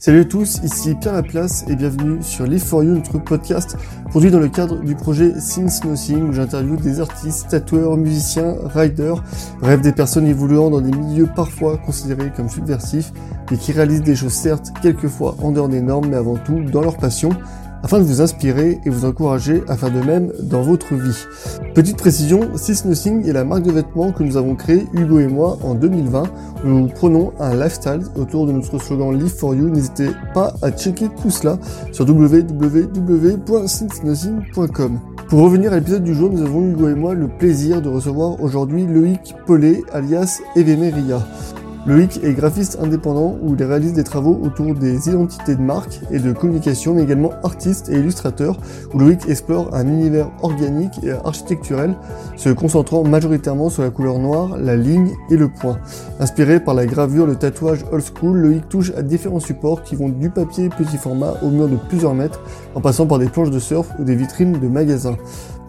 Salut à tous, ici Pierre Laplace et bienvenue sur Live for You, notre podcast produit dans le cadre du projet Since Nothing où j'interviewe des artistes, tatoueurs, musiciens, riders, bref des personnes évoluant dans des milieux parfois considérés comme subversifs et qui réalisent des choses certes quelquefois en dehors des normes mais avant tout dans leur passion afin de vous inspirer et vous encourager à faire de même dans votre vie. Petite précision, Nothing est la marque de vêtements que nous avons créée, Hugo et moi, en 2020. Nous prenons un lifestyle autour de notre slogan Live for You. N'hésitez pas à checker tout cela sur www.sisnothing.com. Pour revenir à l'épisode du jour, nous avons Hugo et moi le plaisir de recevoir aujourd'hui Loïc Paulet, alias Evemeria. Loïc est graphiste indépendant où il réalise des travaux autour des identités de marque et de communication, mais également artiste et illustrateur, où Loïc explore un univers organique et architecturel, se concentrant majoritairement sur la couleur noire, la ligne et le point. Inspiré par la gravure, le tatouage old school, Loïc touche à différents supports qui vont du papier petit format au mur de plusieurs mètres, en passant par des planches de surf ou des vitrines de magasins.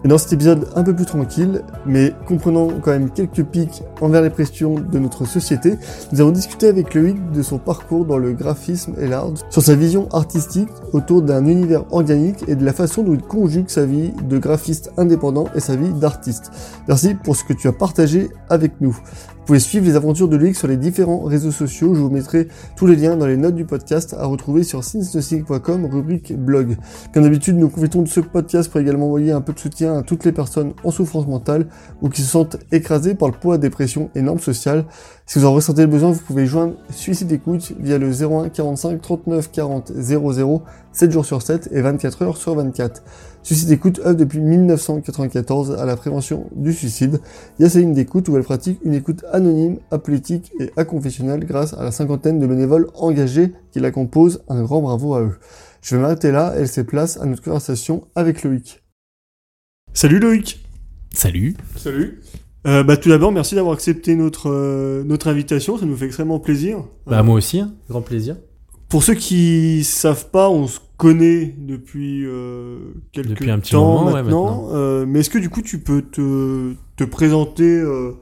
Et dans cet épisode un peu plus tranquille, mais comprenant quand même quelques pics envers les pressions de notre société, nous avons discuté avec Loïc de son parcours dans le graphisme et l'art, sur sa vision artistique autour d'un univers organique et de la façon dont il conjugue sa vie de graphiste indépendant et sa vie d'artiste. Merci pour ce que tu as partagé avec nous. Vous pouvez suivre les aventures de Loïc sur les différents réseaux sociaux. Je vous mettrai tous les liens dans les notes du podcast à retrouver sur sinsnothing.com, rubrique blog. Comme d'habitude, nous profitons de ce podcast pour également envoyer un peu de soutien à toutes les personnes en souffrance mentale ou qui se sentent écrasées par le poids des pressions et normes sociales. Si vous en ressentez le besoin, vous pouvez joindre Suicide Écoute via le 01 45 39 40 00 7 jours sur 7 et 24 heures sur 24. Suicide Écoute œuvre depuis 1994 à la prévention du suicide. Il y a sa ligne d'écoute où elle pratique une écoute anonyme, apolitique et aconfessionnelle grâce à la cinquantaine de bénévoles engagés qui la composent. Un grand bravo à eux. Je vais m'arrêter là et laisser place à notre conversation avec Loïc. Salut Loïc Salut Salut euh, bah, tout d'abord, merci d'avoir accepté notre, euh, notre invitation, ça nous fait extrêmement plaisir. Bah, moi aussi, hein. grand plaisir. Pour ceux qui savent pas, on se connaît depuis euh, quelques Depuis un petit temps moment, ouais, maintenant. Euh, mais est-ce que du coup tu peux te, te présenter, euh,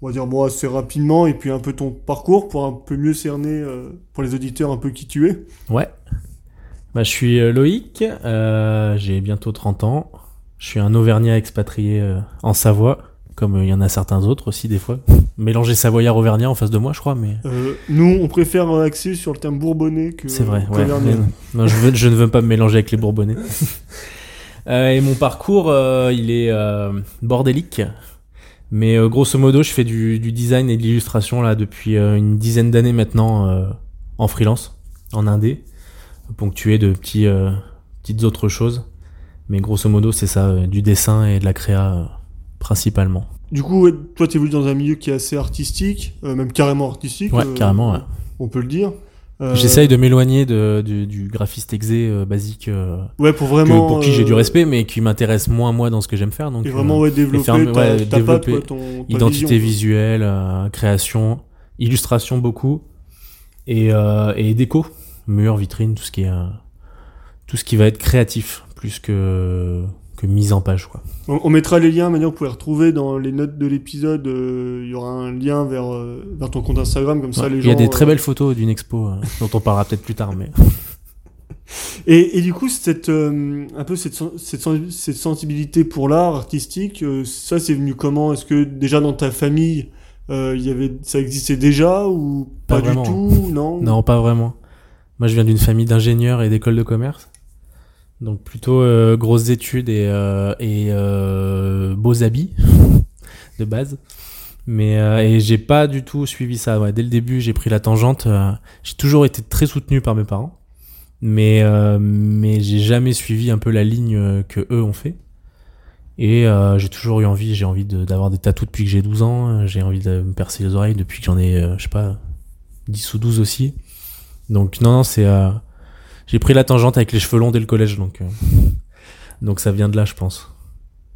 on va dire moi assez rapidement, et puis un peu ton parcours pour un peu mieux cerner euh, pour les auditeurs un peu qui tu es? Ouais. Bah, je suis euh, Loïc, euh, j'ai bientôt 30 ans. Je suis un Auvergnat expatrié euh, en Savoie, comme euh, il y en a certains autres aussi des fois. Mélanger Savoyard-Auvergnat en face de moi, je crois, mais euh, Nous, on préfère axer sur le terme bourbonnais que c'est vrai. Ouais. non, je, veux- je ne veux pas me mélanger avec les Bourbonnais. Euh, et mon parcours, euh, il est bordélique. Mais grosso modo, je fais du, du design et de l'illustration là depuis une dizaine d'années maintenant en freelance, en indé, ponctué de petits, petites autres choses. Mais grosso modo, c'est ça, euh, du dessin et de la créa euh, principalement. Du coup, ouais, toi, tu évolues dans un milieu qui est assez artistique, euh, même carrément artistique. Ouais, euh, carrément. ouais. On peut le dire. Euh, J'essaye de m'éloigner du, du graphiste exé basique Ouais, pour que- vraiment. pour qui j'ai du respect, mais qui m'intéresse moins moi dans ce que j'aime faire. Donc Et vraiment, ouais, développer ta, ouais, ta patte, développer quoi, ton, ta identité vision. visuelle, création, illustration beaucoup, et, et déco, mur, vitrine, tout ce qui est tout ce qui va être créatif plus que que mise en page quoi. On, on mettra les liens, maintenant vous pouvez retrouver dans les notes de l'épisode. euh, Il y aura un lien vers, euh, vers ton compte Instagram, comme ça les Il gens. y a des très euh, belles photos d'une expo dont on parlera peut-être plus tard, mais Et, et du coup, cette, euh, un peu cette, cette, cette sensibilité pour l'art artistique, euh, ça c'est venu comment? Est-ce que déjà dans ta famille, euh, il y avait, ça existait déjà ou pas, Pas du tout? Non? non pas vraiment. Moi je viens d'une famille d'ingénieurs et d'écoles de commerce, donc plutôt euh, grosses études et euh, et euh, beaux habits de base. Mais euh, et j'ai pas du tout suivi ça. Ouais, dès le début, j'ai pris la tangente. j'ai toujours été très soutenu par mes parents, mais mais j'ai jamais suivi un peu la ligne que eux ont fait. Et j'ai toujours eu envie. J'ai envie d'avoir des tatous depuis que j'ai 12 ans. J'ai envie de me percer les oreilles depuis que j'en ai, je sais pas, 10 ou 12 aussi. Donc non, non, c'est j'ai pris la tangente avec les cheveux longs dès le collège, donc euh, donc ça vient de là, je pense.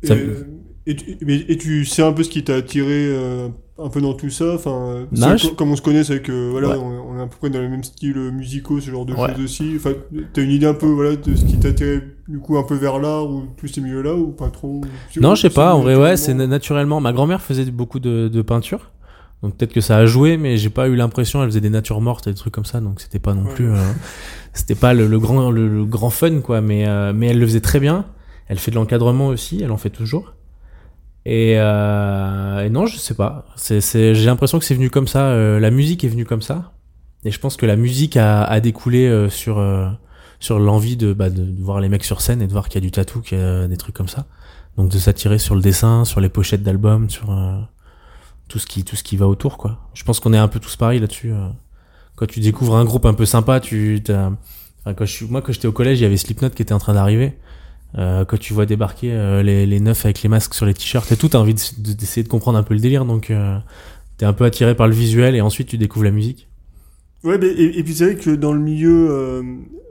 Ça- Et, et, tu- et tu sais un peu ce qui t'a attiré euh, un peu dans tout ça enfin, je- Comme on se connaît, c'est que voilà, Ouais. on, on est à peu près dans les mêmes styles musicaux, ce genre de Ouais. choses aussi. Enfin, t'as une idée un peu voilà, de ce qui t'a attiré du coup un peu vers l'art ou tous ces milieux-là ou pas trop? Non, je sais pas. En vrai, ouais, c'est naturellement na- naturellement. Ma grand-mère faisait beaucoup de, de peinture, Donc peut-être que ça a joué, mais j'ai pas eu l'impression. Elle faisait des natures mortes et des trucs comme ça, donc c'était pas non plus, euh, c'était pas le, le grand, le, le grand fun quoi. Mais euh, mais elle le faisait très bien. Elle fait de l'encadrement aussi, elle en fait toujours. Et, euh, et non, je sais pas. C'est, c'est, j'ai l'impression que c'est venu comme ça. euh, la musique est venue comme ça. Et je pense que la musique a, a découlé euh, sur euh, sur l'envie de, bah, de, de voir les mecs sur scène et de voir qu'il y a du tatou, qu'il y a des trucs comme ça. Donc de s'attirer sur le dessin, sur les pochettes d'albums, sur euh, tout ce qui tout ce qui va autour quoi. Je pense qu'on est un peu tous pareils là-dessus. euh. Quand tu découvres un groupe un peu sympa, tu enfin, quand je moi quand j'étais au collège, il y avait Slipknot qui était en train d'arriver. Euh, quand tu vois débarquer euh, les, les neufs avec les masques sur les t-shirts et tout, t'as envie de- de- d'essayer de, comprendre un peu le délire, donc euh, t'es un peu attiré par le visuel et ensuite tu découvres la musique. Ouais, mais, et, et puis c'est vrai que dans le milieu, euh,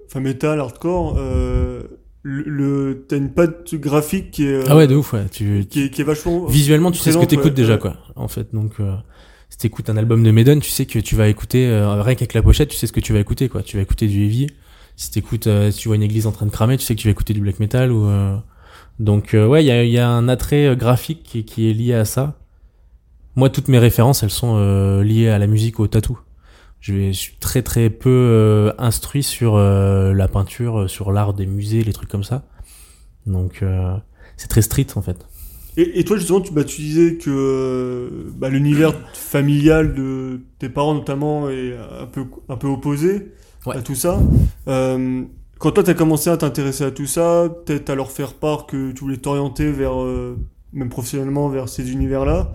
enfin metal, hardcore, euh, le, le- t'as une patte graphique qui est, ah ouais, de ouf, ouais. Tu, qui est, qui est vachement. visuellement, tu sais ce que t'écoutes ouais, déjà, quoi. En fait, donc euh, si t'écoutes un album de Maiden, tu sais que tu vas écouter euh, rien qu'avec la pochette, tu sais ce que tu vas écouter, quoi. Tu vas écouter du heavy. Si t'écoutes, euh, si tu vois une église en train de cramer, tu sais que tu vas écouter du black metal ou. euh, Donc euh, ouais, il y a, y a un attrait euh, graphique qui, qui est lié à ça. Moi, toutes mes références, elles sont euh, liées à la musique, au tatou. Je, suis très très peu euh, instruit sur euh, la peinture, euh, sur l'art des musées, les trucs comme ça. Donc euh, c'est très street en fait. Et, et toi, justement, tu, bah, tu disais que bah, l'univers familial de tes parents, notamment, est un peu, un peu opposé Ouais. à tout ça. Euh, quand toi, tu as commencé à t'intéresser à tout ça, peut-être à leur faire part que tu voulais t'orienter vers, euh, même professionnellement, vers ces univers-là,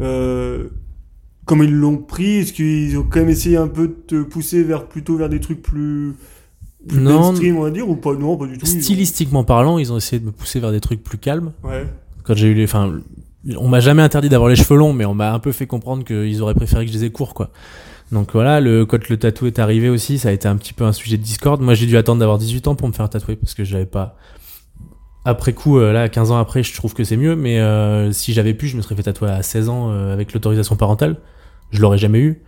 euh, comment ils l'ont pris Est-ce qu'ils ont quand même essayé un peu de te pousser vers, plutôt vers des trucs plus, plus Non. mainstream, on va dire, ou pas? Non, pas du tout. ont- Stylistiquement parlant, ils ont essayé de me pousser vers des trucs plus calmes. Ouais. Quand j'ai eu les, enfin, on m'a jamais interdit d'avoir les cheveux longs, mais on m'a un peu fait comprendre qu'ils auraient préféré que je les ai courts, quoi. Donc voilà, le, quand le tatou est arrivé aussi, ça a été un petit peu un sujet de discorde. Moi, j'ai dû attendre d'avoir 18 ans pour me faire tatouer parce que j'avais pas. Après coup, euh, là, 15 ans après, je trouve que c'est mieux, mais euh, si j'avais pu, je me serais fait tatouer à 16 ans euh, avec l'autorisation parentale. Je l'aurais jamais eu,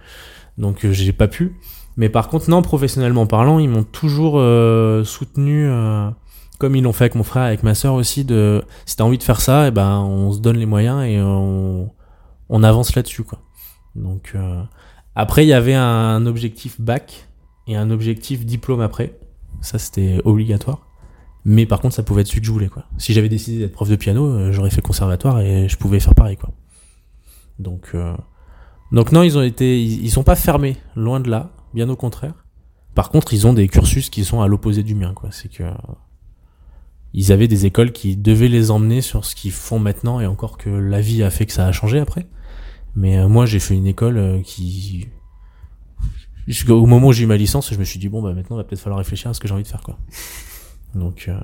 donc euh, j'ai pas pu. Mais par contre, non, professionnellement parlant, ils m'ont toujours euh, soutenu, euh, comme ils l'ont fait avec mon frère, avec ma sœur aussi. De si t'as envie de faire ça, et ben on se donne les moyens et on, on avance là-dessus, quoi. Donc euh, après, il y avait un objectif bac et un objectif diplôme après. Ça, c'était obligatoire. Mais par contre, ça pouvait être celui que je voulais, quoi. Si j'avais décidé d'être prof de piano, euh, j'aurais fait conservatoire et je pouvais faire pareil, quoi. Donc, euh, donc non, ils ont été, ils, ils sont pas fermés, loin de là, bien au contraire. Par contre, ils ont des cursus qui sont à l'opposé du mien, quoi. C'est que euh, ils avaient des écoles qui devaient les emmener sur ce qu'ils font maintenant, et encore que la vie a fait que ça a changé après. Mais euh, moi, j'ai fait une école euh, qui, jusqu'au moment où j'ai eu ma licence, je me suis dit bon bah maintenant, va peut-être falloir réfléchir à ce que j'ai envie de faire, quoi. Donc, euh,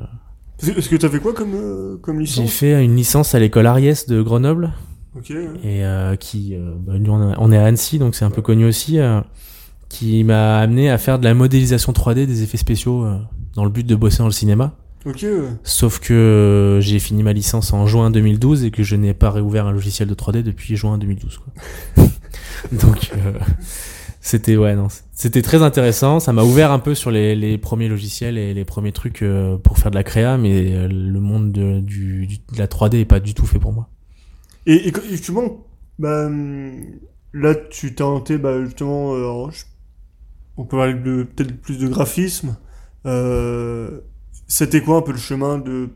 Est-ce que t'as fait quoi comme, euh, comme j'ai licence fait une licence à l'école Ariès de Grenoble. Ok. ouais. et euh, qui euh, bah, nous, on, est à Annecy donc c'est un peu connu aussi euh, qui m'a amené à faire de la modélisation 3D des effets spéciaux euh, dans le but de bosser dans le cinéma Ok. ouais. sauf que euh, j'ai fini ma licence en juin 2012 et que je n'ai pas réouvert un logiciel de 3D depuis juin 2012 quoi. donc euh, c'était ouais non c'était très intéressant ça m'a ouvert un peu sur les, les premiers logiciels et les premiers trucs pour faire de la créa mais le monde de, du- de la 3D est pas du tout fait pour moi Et, et justement, bah, hum, là, tu t'es orienté, bah, justement, euh, alors, je- on peut parler de peut-être plus de graphisme. Euh, C'était quoi un peu le chemin de,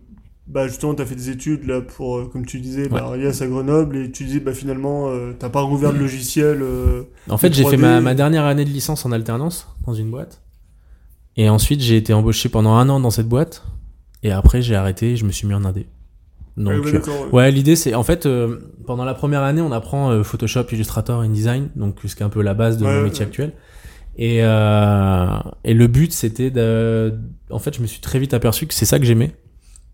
bah, justement, t'as fait des études là pour, euh, comme tu disais, bah, Arias à Grenoble, et tu disais, bah, finalement, euh, t'as pas rouvert de logiciel. euh, En fait, Le j'ai fait 3D. ma, ma dernière année de licence en alternance dans une boîte. Et ensuite, j'ai été embauché pendant un an dans cette boîte. Et après, j'ai arrêté et je me suis mis en indé. Donc, ouais, euh, l'idée, c'est en fait, euh, pendant la première année, on apprend euh, Photoshop, Illustrator, InDesign, donc ce qui est un peu la base de Ouais, mon métier ouais. actuel. Et, euh, et le but, c'était de. En fait, je me suis très vite aperçu que c'est ça que j'aimais.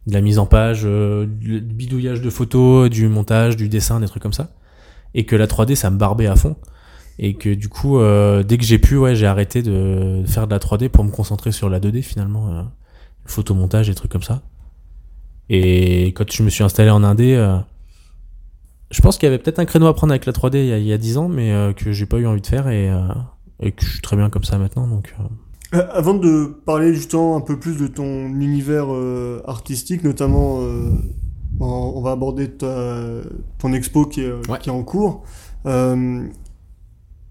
De la mise en page, euh, du bidouillage de photos, du montage, du dessin, des trucs comme ça. Et que la 3D, ça me barbait à fond. Et que du coup, euh, dès que j'ai pu, ouais, j'ai arrêté de faire de la 3D pour me concentrer sur la 2D finalement. Euh, le photomontage, des trucs comme ça. Et quand je me suis installé en Indé, euh, je pense qu'il y avait peut-être un créneau à prendre avec la 3D il y a, il y a 10 ans, mais euh, que j'ai pas eu envie de faire et, euh, et que je suis très bien comme ça maintenant. Donc, euh, Euh, Avant de parler justement un peu plus de ton univers euh, artistique, notamment, euh, on, on va aborder ta, ton expo qui est, Ouais. qui est en cours. Euh,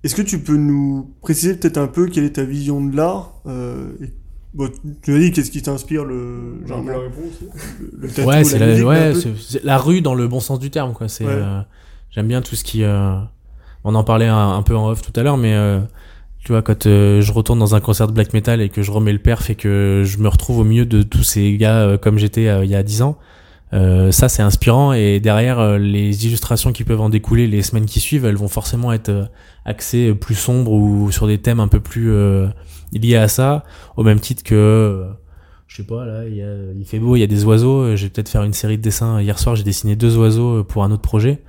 Est-ce que tu peux nous préciser peut-être un peu quelle est ta vision de l'art euh, et- bon, Tu as dit qu'est-ce qui t'inspire le, un peu la réponse. le, le tatou, ouais, c'est la, ouais, la rue dans le bon sens du terme, quoi. C'est, Ouais. euh, j'aime bien tout ce qui, euh, on en parlait un, un peu en off tout à l'heure, mais euh, tu vois, quand euh, je retourne dans un concert de black metal et que je remets le perf et que je me retrouve au milieu de tous ces gars euh, comme j'étais euh, il y a 10 ans, euh, ça c'est inspirant et derrière euh, les illustrations qui peuvent en découler les semaines qui suivent, elles vont forcément être euh, axées plus sombres ou sur des thèmes un peu plus liés à ça, au même titre que euh, je sais pas là il, y a- il fait beau il y a des oiseaux euh, je vais peut-être faire une série de dessins. Hier soir j'ai dessiné deux oiseaux euh, pour un autre projet.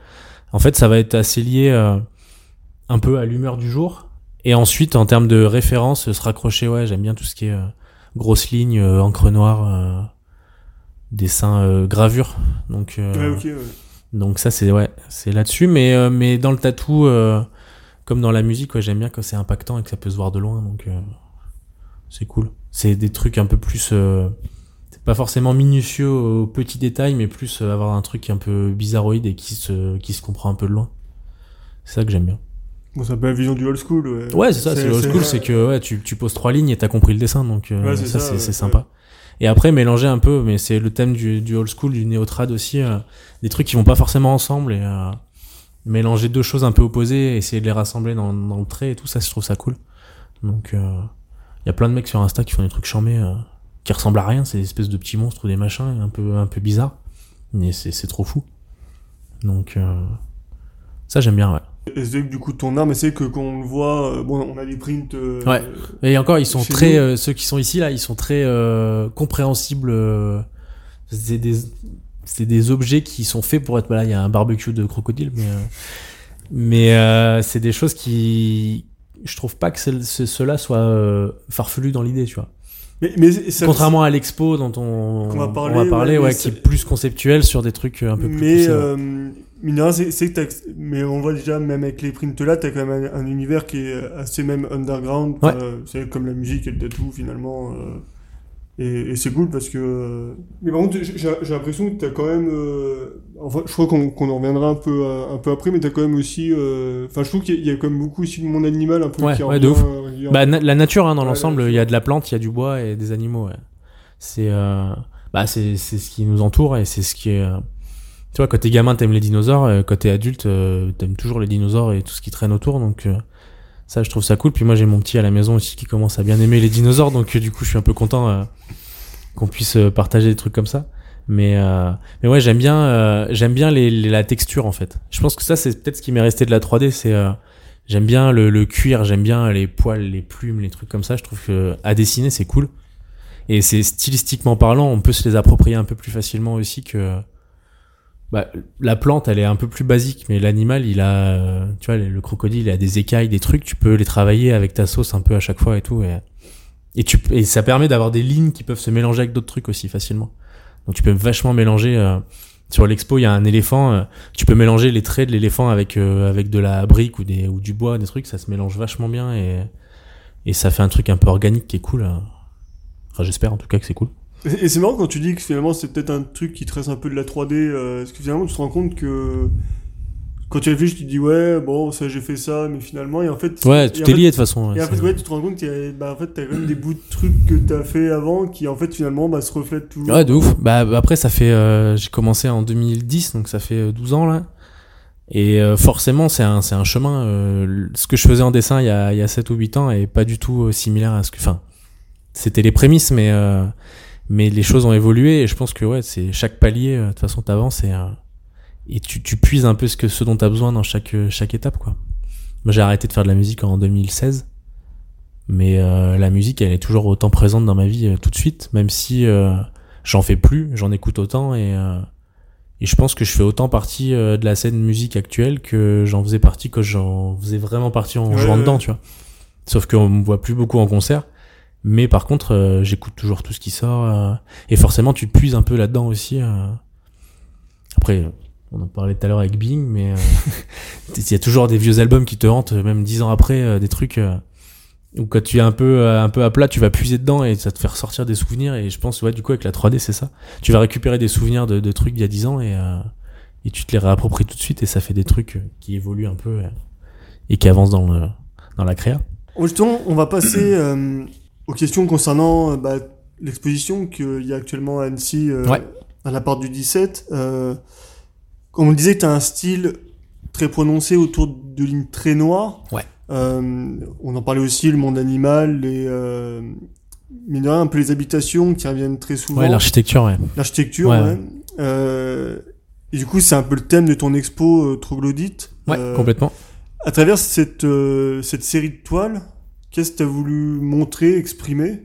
En fait ça va être assez lié euh, un peu à l'humeur du jour. Et ensuite en termes de référence se raccrocher ouais j'aime bien tout ce qui est euh, grosses lignes euh, encre noire euh, dessin euh, gravure. Donc euh, Ouais, ok, ouais. donc ça c'est ouais, c'est là-dessus. Mais euh, mais dans le tatou euh, comme dans la musique ouais, j'aime bien quand c'est impactant et que ça peut se voir de loin. Donc euh, c'est cool. C'est des trucs un peu plus euh, c'est pas forcément minutieux aux petits détails mais plus euh, avoir un truc un peu bizarroïde et qui se qui se comprend un peu de loin. C'est ça que j'aime bien. Bon, c'est un peu la vision du old school. Ouais, Ouais, c'est ça, c'est le old school, c'est que ouais, tu, tu poses trois lignes et t'as compris le dessin, donc euh, Ouais, ça, ça, c'est sympa. Et après, mélanger un peu, mais c'est le thème du, du old school, du néo-trad aussi, euh, des trucs qui vont pas forcément ensemble et euh, mélanger deux choses un peu opposées, essayer de les rassembler dans, dans le trait et tout ça, je trouve ça cool. Donc, il y a plein de mecs sur Insta qui font des trucs chambés euh, qui ressemblent à rien, c'est des espèces de petits monstres ou des machins un peu, un peu bizarres, mais c'est c'est trop fou. Donc, euh, ça, j'aime bien, ouais. Et c'est que du coup, ton art, mais c'est que quand on le voit, euh, bon, on a des prints. euh, Ouais. Et encore, ils sont très, euh, ceux qui sont ici là, ils sont très euh, compréhensibles. euh, c'est des, c'est des objets qui sont faits pour être. Voilà, il y a un barbecue de crocodile, mais euh, mais euh, c'est des choses qui, je trouve pas que ce- ce- cela soit euh, farfelu dans l'idée, tu vois. Mais, mais ça, Contrairement à l'expo dont on, Qu'on va parler, on va parler, ouais, ouais, mais qui est plus conceptuel sur des trucs euh, un peu plus mais euh, c'est que mais on voit déjà même avec les prints là, t'as quand même un, un univers qui est assez même underground. Ouais. euh, c'est comme la musique et le tatou finalement. Et et c'est cool parce que. euh, Mais par contre, j'ai j'ai l'impression que t'as quand même. euh, Enfin, je crois qu'on qu'on en reviendra un peu euh, un peu après, mais t'as quand même aussi. euh, Enfin, je trouve qu'il y, a- il y a quand même beaucoup aussi de monde animal un peu Ouais, qui ouais, de ouf. euh. Bah, na- la nature, hein, dans Ouais, l'ensemble, il y a de la plante, il y a du bois et des animaux. Ouais. C'est, euh, bah, c'est, c'est ce qui nous entoure et c'est ce qui est. euh, Tu vois, quand t'es gamin, t'aimes les dinosaures. euh, Quand t'es adulte, euh, t'aimes toujours les dinosaures et tout ce qui traîne autour. Donc, euh, ça, je trouve ça cool. Puis moi, j'ai mon petit à la maison aussi qui commence à bien aimer les dinosaures. Donc, euh, du coup, je suis un peu content euh, qu'on puisse euh, partager des trucs comme ça. Mais, euh, mais ouais, j'aime bien, euh, j'aime bien les, les- la texture en fait. Je pense que ça, c'est peut-être ce qui m'est resté de la 3D. C'est J'aime bien le, le cuir, j'aime bien les poils, les plumes, les trucs comme ça. Je trouve que à dessiner c'est cool. Et c'est stylistiquement parlant, on peut se les approprier un peu plus facilement aussi que. Bah, la plante, elle est un peu plus basique, mais l'animal, il a, tu vois, le le crocodile, il a des écailles, des trucs. Tu peux les travailler avec ta sauce un peu à chaque fois et tout. Et, tu et ça permet d'avoir des lignes qui peuvent se mélanger avec d'autres trucs aussi facilement. Donc tu peux vachement mélanger. euh, sur l'expo, il y a un éléphant. euh, tu peux mélanger les traits de l'éléphant avec euh, avec de la brique ou des ou du bois, des trucs. Ça se mélange vachement bien et et ça fait un truc un peu organique qui est cool. euh. Enfin, j'espère en tout cas que c'est cool. Et c'est marrant quand tu dis que finalement c'est peut-être un truc qui trace un peu de la 3D, euh, parce que finalement tu te rends compte que quand tu réfléchis, tu te dis ouais, bon, ça j'ai fait ça, mais finalement, et en fait. Ouais, tout est lié de toute façon. Et en fait, ouais, tu te rends compte a, bah, en fait, t'as quand même des bouts de trucs que t'as fait avant qui, en fait, finalement, bah, se reflètent toujours. Ouais, de ouf. Bah après, ça fait, euh, j'ai commencé en 2010, donc ça fait euh, 12 ans là. Et euh, forcément, c'est un, c'est un chemin. euh, ce que je faisais en dessin il y a, il y a 7 ou 8 ans est pas du tout euh, similaire à ce que. Enfin, c'était les prémices, mais euh, mais les choses ont évolué et je pense que ouais, c'est chaque palier. euh, De toute façon, t'avances et euh, et tu, tu puises un peu ce que ce dont t'as besoin dans chaque euh, chaque étape quoi. Moi, j'ai arrêté de faire de la musique en 2016. Mais euh, la musique, elle est toujours autant présente dans ma vie euh, tout de suite, même si euh, j'en fais plus, j'en écoute autant et, euh, et je pense que je fais autant partie de la scène musique actuelle que j'en faisais partie quand j'en faisais vraiment partie en Ouais, jouant ouais. dedans, tu vois. Sauf qu'on me voit plus beaucoup en concert, mais par contre, euh, j'écoute toujours tout ce qui sort euh, et forcément, tu te puises un peu là-dedans aussi. euh. Après, euh, on en parlait tout à l'heure avec Bing, mais euh, il y a toujours des vieux albums qui te hantent, même dix ans après, euh, des trucs. euh, ou quand tu es un peu euh, un peu à plat, tu vas puiser dedans et ça te fait ressortir des souvenirs. Et je pense ouais du coup avec la 3D c'est ça. Tu vas récupérer des souvenirs de, de trucs d'il y a 10 ans et euh, et tu te les réappropries tout de suite et ça fait des trucs euh, qui évoluent un peu euh, et qui avancent dans le dans la créa. Justement, on va passer euh, aux questions concernant euh, bah, l'exposition qu'il y a actuellement à Annecy, euh, Ouais. à la part du 17. Euh, comme on le disait, tu as un style très prononcé autour de lignes très noires. Ouais. Euh, on en parlait aussi, le monde animal, les, euh, de rien, un peu les habitations qui reviennent très souvent. Ouais, l'architecture, ouais. L'architecture, Ouais, ouais. Euh, et du coup, c'est un peu le thème de ton expo Troglodyte. Ouais, complètement. À travers cette, euh, cette série de toiles, qu'est-ce que tu as voulu montrer, exprimer?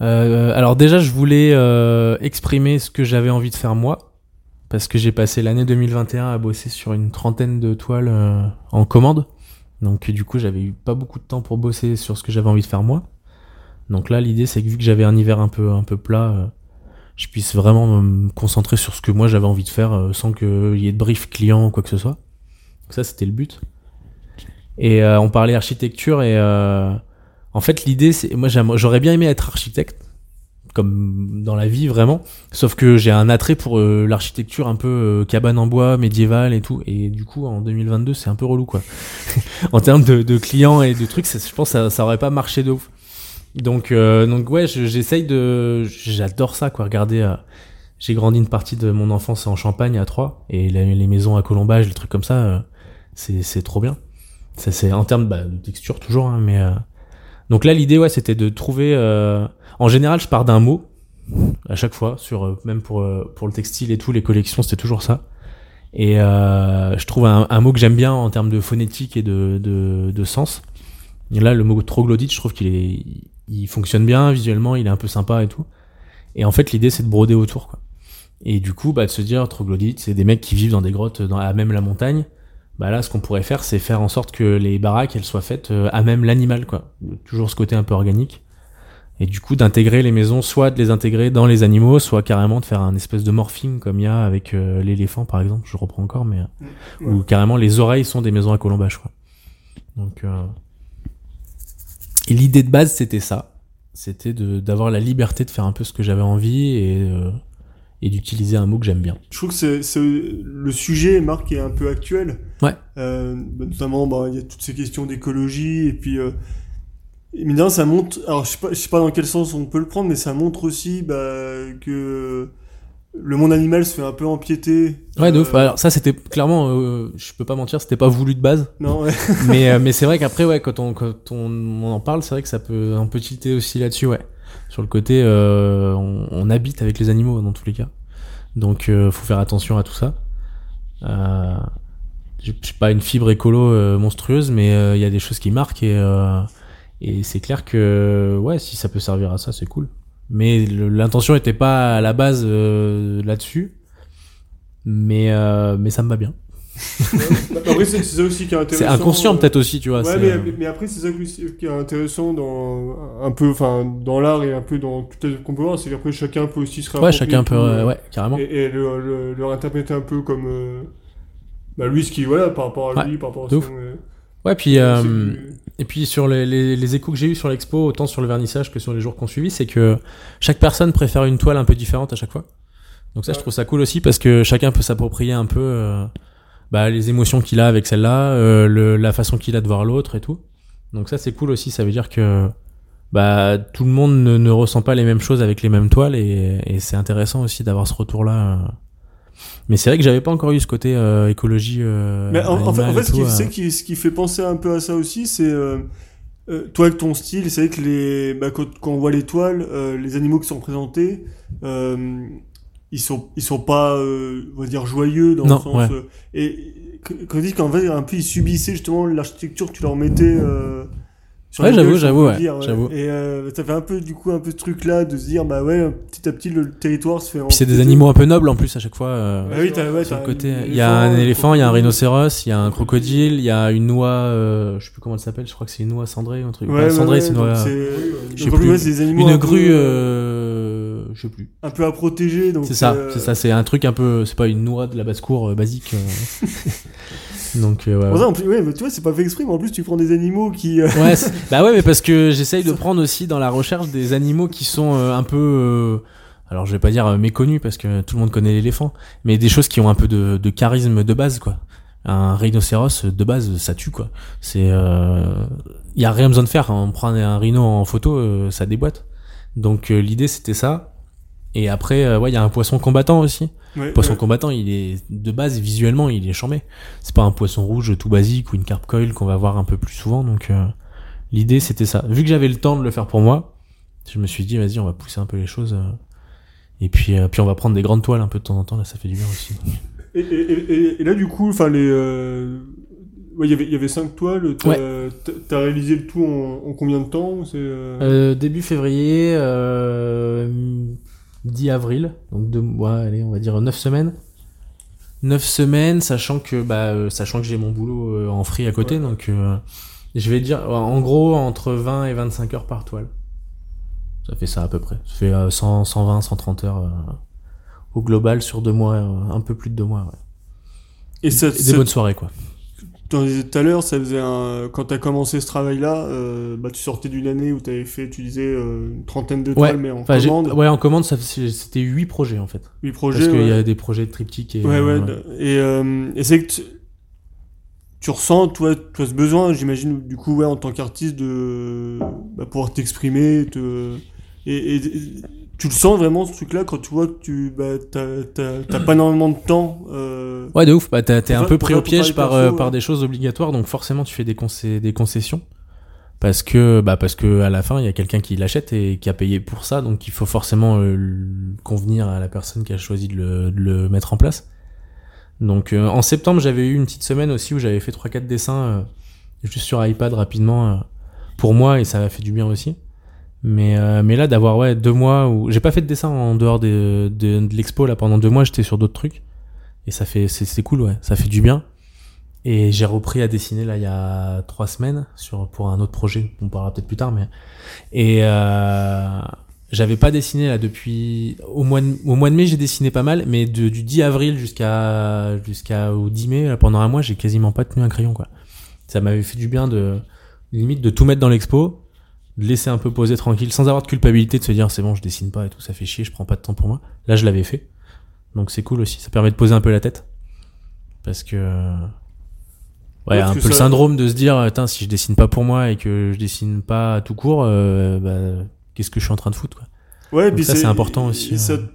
Euh, alors déjà, je voulais euh, exprimer ce que j'avais envie de faire moi, parce que j'ai passé l'année 2021 à bosser sur une trentaine de toiles euh, en commande. Donc du coup, j'avais eu pas beaucoup de temps pour bosser sur ce que j'avais envie de faire moi. Donc là, l'idée, c'est que vu que j'avais un hiver un peu un peu plat, je puisse vraiment me concentrer sur ce que moi j'avais envie de faire, sans qu'il y ait de brief client ou quoi que ce soit. Ça, c'était le but. Et euh, on parlait architecture et euh, en fait, l'idée, c'est moi j'aurais bien aimé être architecte comme dans la vie vraiment. Sauf que j'ai un attrait pour euh, l'architecture un peu euh, cabane en bois médiévale et tout. Et du coup en 2022 c'est un peu relou quoi. En termes de, de clients et de trucs je pense que ça, ça aurait pas marché de ouf. Donc euh, donc ouais je- j'essaye de j'adore ça quoi. Regarder j'ai grandi une partie de mon enfance en Champagne à Troyes et les, maisons à colombage les trucs comme ça c'est c'est trop bien c'est en termes bah, de texture toujours hein, mais euh, donc là l'idée ouais c'était de trouver euh, en général, je pars d'un mot à chaque fois, sur euh, même pour pour le textile et tout, les collections, c'était toujours ça. Et euh, je trouve un, mot que j'aime bien en termes de phonétique et de de, de sens. Là, le mot troglodyte, je trouve qu'il est il fonctionne bien visuellement, il est un peu sympa et tout. Et en fait, l'idée c'est de broder autour quoi. Et du coup, bah de se dire troglodyte, c'est des mecs qui vivent dans des grottes dans à même la montagne. Bah là, ce qu'on pourrait faire, c'est faire en sorte que les baraques elles soient faites euh, à même l'animal quoi. Toujours ce côté un peu organique et du coup d'intégrer les maisons, soit de les intégrer dans les animaux, soit carrément de faire un espèce de morphing comme il y a avec euh, l'éléphant par exemple, je reprends encore, mais euh, où carrément les oreilles sont des maisons à colombage quoi. Donc euh... et l'idée de base c'était ça, c'était de d'avoir la liberté de faire un peu ce que j'avais envie et euh, et d'utiliser un mot que j'aime bien. Je trouve que c'est, c'est- le sujet, Marc, est un peu actuel. Ouais. Euh, bah, notamment, bah, il y a toutes ces questions d'écologie, et puis, euh, de rien, ça montre, alors je sais pas, je sais pas dans quel sens on peut le prendre, mais ça montre aussi, bah, que le monde animal se fait un peu empiéter. Ouais, de Euh, ouf. Alors ça c'était clairement, euh, je peux pas mentir, c'était pas voulu de base. Non, ouais. mais euh, mais c'est vrai qu'après ouais quand on quand on, on en parle c'est vrai que ça peut un peu tilter aussi là-dessus ouais sur le côté euh, on, habite avec les animaux dans tous les cas. Donc euh, faut faire attention à tout ça. Euh, j'ai j'ai pas une fibre écolo euh, monstrueuse mais euh, il y a des choses qui marquent et c'est clair que ouais si ça peut servir à ça c'est cool. Mais l'intention était pas à la base là-dessus. Mais mais ça me va bien Après, c'est ça aussi qui est intéressant. c'est inconscient euh, peut-être aussi tu vois Ouais, c'est, mais, euh, mais après, c'est ça qui est intéressant dans, un peu, enfin, dans l'art et un peu dans tout ce qu'on peut voir, c'est qu'après, chacun peut aussi se ouais rapproprier chacun peut euh, ouais carrément et, et le, le, le réinterpréter un peu comme, bah, lui, ce qui, voilà, par rapport à lui, par rapport à son, Ouais, puis et puis sur les, les, les échos que j'ai eu sur l'expo, autant sur le vernissage que sur les jours qu'on suivi, c'est que chaque personne préfère une toile un peu différente à chaque fois. Donc ça, je trouve ça cool aussi parce que chacun peut s'approprier un peu bah, les émotions qu'il a avec celle-là, euh, la façon qu'il a de voir l'autre et tout. Donc ça, c'est cool aussi. Ça veut dire que bah tout le monde ne, ne ressent pas les mêmes choses avec les mêmes toiles et, et c'est intéressant aussi d'avoir ce retour-là. Mais c'est vrai que j'avais pas encore eu ce côté euh, écologie. euh, Mais en, en fait, en fait, ce, qui, euh. qui, ce qui fait penser un peu à ça aussi, c'est euh, euh, toi avec ton style, c'est vrai que les, bah, quand, quand on voit les toiles, euh, les animaux qui sont présentés, euh, ils sont, ils sont pas, euh, on va dire, joyeux dans Non, le sens. ouais. euh, et quand on dit qu'en fait, un peu, ils subissaient justement l'architecture que tu leur mettais. Euh, sur Ouais, j'avoue, j'avoue, ouais, j'avoue. Et euh, ça fait un peu, du coup, un peu ce truc-là de se dire, bah ouais, petit à petit, le territoire se fait. Puis c'est des animaux un peu nobles en plus à chaque fois. euh, Ah oui, ouais, sur le t'as côté, il y a un éléphant, il y a un rhinocéros, il y a un crocodile, il y a une noix, je sais plus comment elle s'appelle, je crois que c'est une noix cendrée ou un truc. Cendrée, c'est une noix. je sais plus. Une grue, je sais plus. un peu à protéger. donc C'est ça, euh, c'est ça, c'est un truc un peu, c'est pas une noix de la basse-cour euh, basique. euh. Donc, euh, ouais, ouais. ça, en plus, ouais, mais tu vois, c'est pas fait exprès, mais en plus, tu prends des animaux qui. euh, Ouais, bah ouais, mais parce que j'essaye de prendre aussi dans la recherche des animaux qui sont un peu, euh, alors je vais pas dire méconnus parce que tout le monde connaît l'éléphant, mais des choses qui ont un peu de, de charisme de base, quoi. Un rhinocéros de base, ça tue quoi. C'est, euh, y a rien besoin de faire. On prend un rhino en photo, ça déboîte. Donc l'idée c'était ça. Et après, euh, ouais, il y a un poisson combattant aussi. Ouais, Poisson ouais. combattant, il est de base visuellement, il est chambé. C'est pas un poisson rouge tout basique ou une carpe coil qu'on va voir un peu plus souvent. Donc euh, l'idée c'était ça. Vu que j'avais le temps de le faire pour moi, je me suis dit vas-y, on va pousser un peu les choses. euh, et puis euh, puis on va prendre des grandes toiles un peu de temps en temps. Là, ça fait du bien aussi. Et, et, et, et là, du coup, enfin, les. euh, ouais, il y avait- il y avait cinq toiles. T'as réalisé le tout en, en combien de temps C'est. euh, Euh, début février, euh, 10 avril, donc deux mois, allez, on va dire 9 semaines. 9 semaines, sachant que bah euh, sachant que j'ai mon boulot euh, en free à côté, Ouais. donc euh, je vais dire en gros entre 20 et 25 heures par toile. Ça fait ça à peu près. Ça fait euh, 100, 120, 130 heures euh, au global sur deux mois, euh, un peu plus de deux mois. Ouais. Et ça, Et des bonnes soirées quoi. Disais tout à l'heure, ça faisait un. Quand t'as commencé ce travail-là, euh, bah, tu sortais d'une année où t'avais fait, tu disais, euh, une trentaine de Ouais, toiles, mais en Enfin, commande. ouais, en commande, ça c'était 8 projets en fait. Huit Parce projets. qu'il ouais. y a des projets de triptyque et Ouais, ouais. euh, Et, euh, et c'est que tu, tu ressens, toi, toi, ce besoin, j'imagine, du coup, ouais, en tant qu'artiste, de bah, pouvoir t'exprimer, te... Et tu le sens vraiment, ce truc-là, quand tu vois que tu bah, t'as, t'as, t'as pas énormément de temps. Euh... Ouais, de ouf. Bah, t'es un peu pris au piège par, perso, euh, ouais. par des choses obligatoires, donc forcément tu fais des, concé- des concessions. Parce que, bah, parce que à la fin, il y a quelqu'un qui l'achète et qui a payé pour ça, donc il faut forcément euh, convenir à la personne qui a choisi de le, de le mettre en place. Donc euh, en septembre, j'avais eu une petite semaine aussi où j'avais fait 3-4 dessins euh, juste sur iPad rapidement euh, pour moi et ça m'a fait du bien aussi. Mais, euh, mais là, d'avoir ouais, deux mois où j'ai pas fait de dessin en dehors de, de, de l'expo là pendant deux mois, j'étais sur d'autres trucs. Et ça fait c'est cool ouais, ça fait du bien. Et j'ai repris à dessiner là il y a trois semaines sur pour un autre projet, on parlera peut-être plus tard, mais. Et euh, j'avais pas dessiné là depuis au mois de, au mois de mai j'ai dessiné pas mal, mais de, du 10 avril jusqu'à jusqu'à au 10 mai là, pendant un mois j'ai quasiment pas tenu un crayon quoi. Ça m'avait fait du bien de limite de tout mettre dans l'expo, laisser un peu poser tranquille, sans avoir de culpabilité de se dire c'est bon je dessine pas et tout, ça fait chier, je prends pas de temps pour moi. Là je l'avais fait, donc c'est cool aussi, ça permet de poser un peu la tête parce que ouais, Ouais, un peu le syndrome de se dire Attends, si je dessine pas pour moi et que je dessine pas tout court, euh, bah, qu'est-ce que je suis en train de foutre quoi. Ouais, Donc puis ça, c'est important aussi, ça- euh.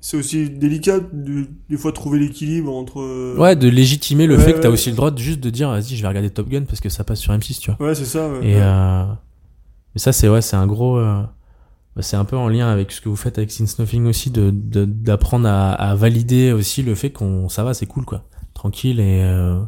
C'est aussi délicat, de, des fois, trouver l'équilibre entre. euh, Ouais, de légitimer le Ouais, fait que t'as ouais. aussi le droit de juste de dire vas-y je vais regarder Top Gun parce que ça passe sur M6 tu vois. Ouais, c'est ça. Et euh, mais ça c'est ouais c'est un gros euh, bah, c'est un peu en lien avec ce que vous faites avec Since Nothing aussi de de- d'apprendre à, à valider aussi le fait qu'on ça va c'est cool quoi tranquille et euh,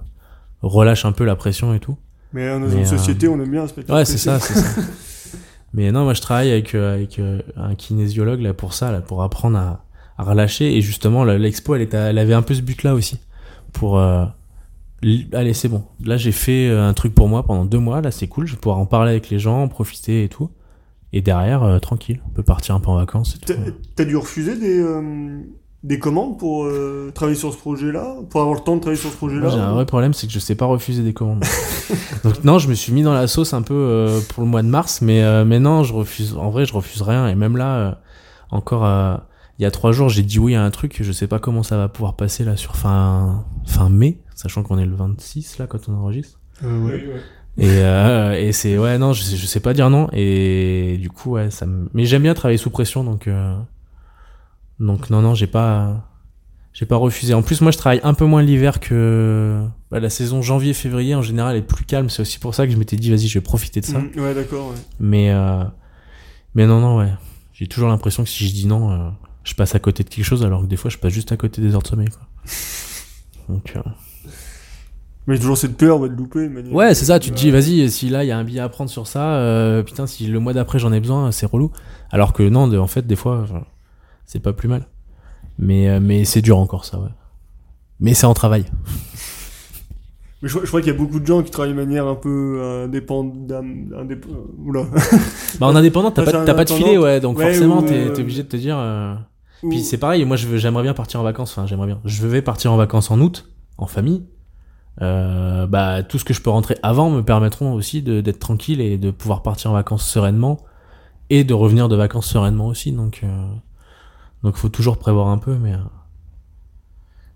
relâche un peu la pression et tout. Mais dans une euh, société, on aime bien spectacle. Ouais c'est ça c'est ça. Mais non moi je travaille avec euh, avec euh, un kinésiologue là pour ça là pour apprendre à, à relâcher et justement l'expo elle était elle avait un peu ce but là aussi pour euh, allez c'est bon. Là j'ai fait euh, un truc pour moi pendant deux mois. Là c'est cool. Je vais pouvoir en parler avec les gens en profiter et tout. Et derrière euh, tranquille. On peut partir un peu en vacances et tout. T'as dû refuser des, euh, des commandes pour euh, travailler sur ce projet-là? Pour avoir le temps de travailler sur ce projet-là? J'ai un vrai problème c'est que je sais pas refuser des commandes. Donc non je me suis mis dans la sauce un peu euh, pour le mois de mars mais euh, mais non je refuse en vrai je refuse rien. Et même là euh, encore euh, il y a trois jours j'ai dit oui à un truc je sais pas comment ça va pouvoir passer là sur fin fin mai sachant qu'on est le 26 là quand on enregistre Euh, ouais. Oui, ouais. Et, euh, et c'est ouais non je sais, je sais pas dire non et du coup ouais ça me... mais j'aime bien travailler sous pression donc euh, donc non non j'ai pas j'ai pas refusé en plus moi je travaille un peu moins l'hiver que bah, la saison janvier février en général est plus calme c'est aussi pour ça que je m'étais dit vas-y je vais profiter de ça Mm, ouais, d'accord. Ouais. mais euh, mais non non ouais j'ai toujours l'impression que si je dis non euh, je passe à côté de quelque chose alors que des fois je passe juste à côté des heures de sommeil quoi donc euh, Mais toujours cette peur ouais, de louper. de Ouais, c'est ça, tu te dis, vas-y, si là, il y a un billet à prendre sur ça, euh, putain, si le mois d'après j'en ai besoin, c'est relou. Alors que non, de- en fait, des fois, c'est pas plus mal. Mais, euh, mais c'est dur encore, ça, ouais. Mais c'est en travail. Mais je, crois- je crois qu'il y a beaucoup de gens qui travaillent de manière un peu indépendante. Indép... Oula. Bah, en indépendant, t'as pas, pas de filet, ouais, donc Ouais, forcément, t'es euh, obligé de te dire. euh, Ou- Puis c'est pareil, moi, j'aimerais bien partir en vacances, enfin, j'aimerais bien. Je vais partir en vacances en août, en famille. Euh, bah, tout ce que je peux rentrer avant me permettront aussi d'être tranquille et de pouvoir partir en vacances sereinement et de revenir de vacances sereinement aussi. Donc, euh, donc faut toujours prévoir un peu, mais euh,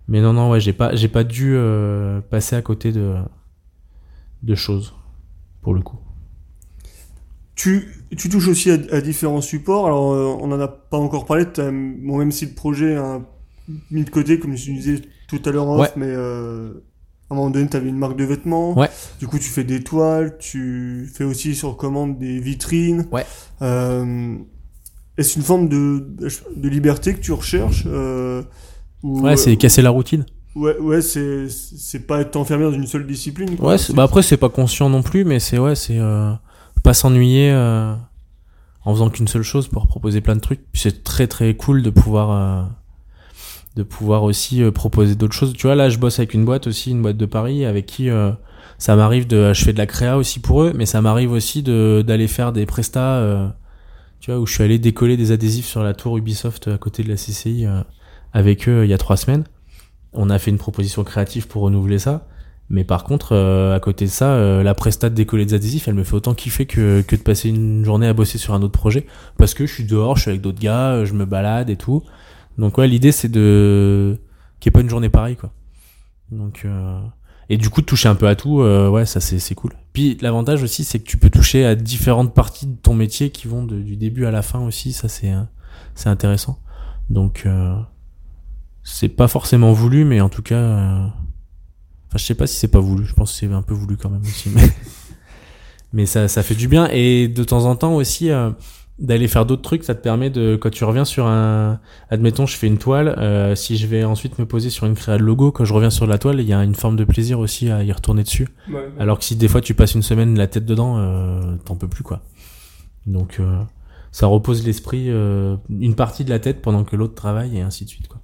Mais non, non, ouais, j'ai pas, j'ai pas dû euh, passer à côté de, de choses, pour le coup. Tu, tu touches aussi à, à différents supports. Alors, euh, on en a pas encore parlé. Bon, même si le projet a mis de côté, comme je disais tout à l'heure Ouais. mais euh, à un moment donné, tu avais une marque de vêtements. Ouais. Du coup, tu fais des toiles. Tu fais aussi sur commande des vitrines. Ouais. Euh, Est-ce une forme de, de liberté que tu recherches euh, ou- Ouais, c'est casser la routine. Ouais, ouais, c'est c'est pas être enfermé dans une seule discipline. quoi. Ouais, bah après c'est pas conscient non plus, mais c'est ouais, c'est euh, pas s'ennuyer euh, en faisant qu'une seule chose pour proposer plein de trucs. Puis c'est très très cool de pouvoir euh, de pouvoir aussi euh, proposer d'autres choses. Tu vois là, je bosse avec une boîte aussi, une boîte de Paris, avec qui euh, ça m'arrive de, je fais de la créa aussi pour eux, mais ça m'arrive aussi de d'aller faire des prestats. euh, tu vois où je suis allé décoller des adhésifs sur la tour Ubisoft à côté de la CCI euh, avec eux euh, il y a trois semaines. On a fait une proposition créative pour renouveler ça. Mais par contre, euh, à côté de ça, la presta de décoller des adhésifs, elle me fait autant kiffer que, que de passer une journée à bosser sur un autre projet. Parce que je suis dehors, je suis avec d'autres gars, je me balade et tout. Donc ouais, l'idée c'est de... qu'il n'y ait pas une journée pareille, quoi. Donc... Euh... Et du coup, de toucher un peu à tout, euh, ouais, ça c'est c'est cool. Puis l'avantage aussi, c'est que tu peux toucher à différentes parties de ton métier qui vont du début à la fin aussi, ça c'est euh, c'est intéressant. Donc... Euh... C'est pas forcément voulu, mais en tout cas... euh, Enfin, je sais pas si c'est pas voulu. Je pense que c'est un peu voulu quand même aussi. Mais, mais ça, ça fait du bien. Et de temps en temps aussi, euh, d'aller faire d'autres trucs, ça te permet de, quand tu reviens sur un, admettons, je fais une toile, euh, si je vais ensuite me poser sur une créa de logo, quand je reviens sur la toile, il y a une forme de plaisir aussi à y retourner dessus. Ouais, ouais. Alors que si des fois tu passes une semaine la tête dedans, euh, t'en peux plus quoi. Donc, euh, ça repose l'esprit, euh, une partie de la tête pendant que l'autre travaille et ainsi de suite quoi.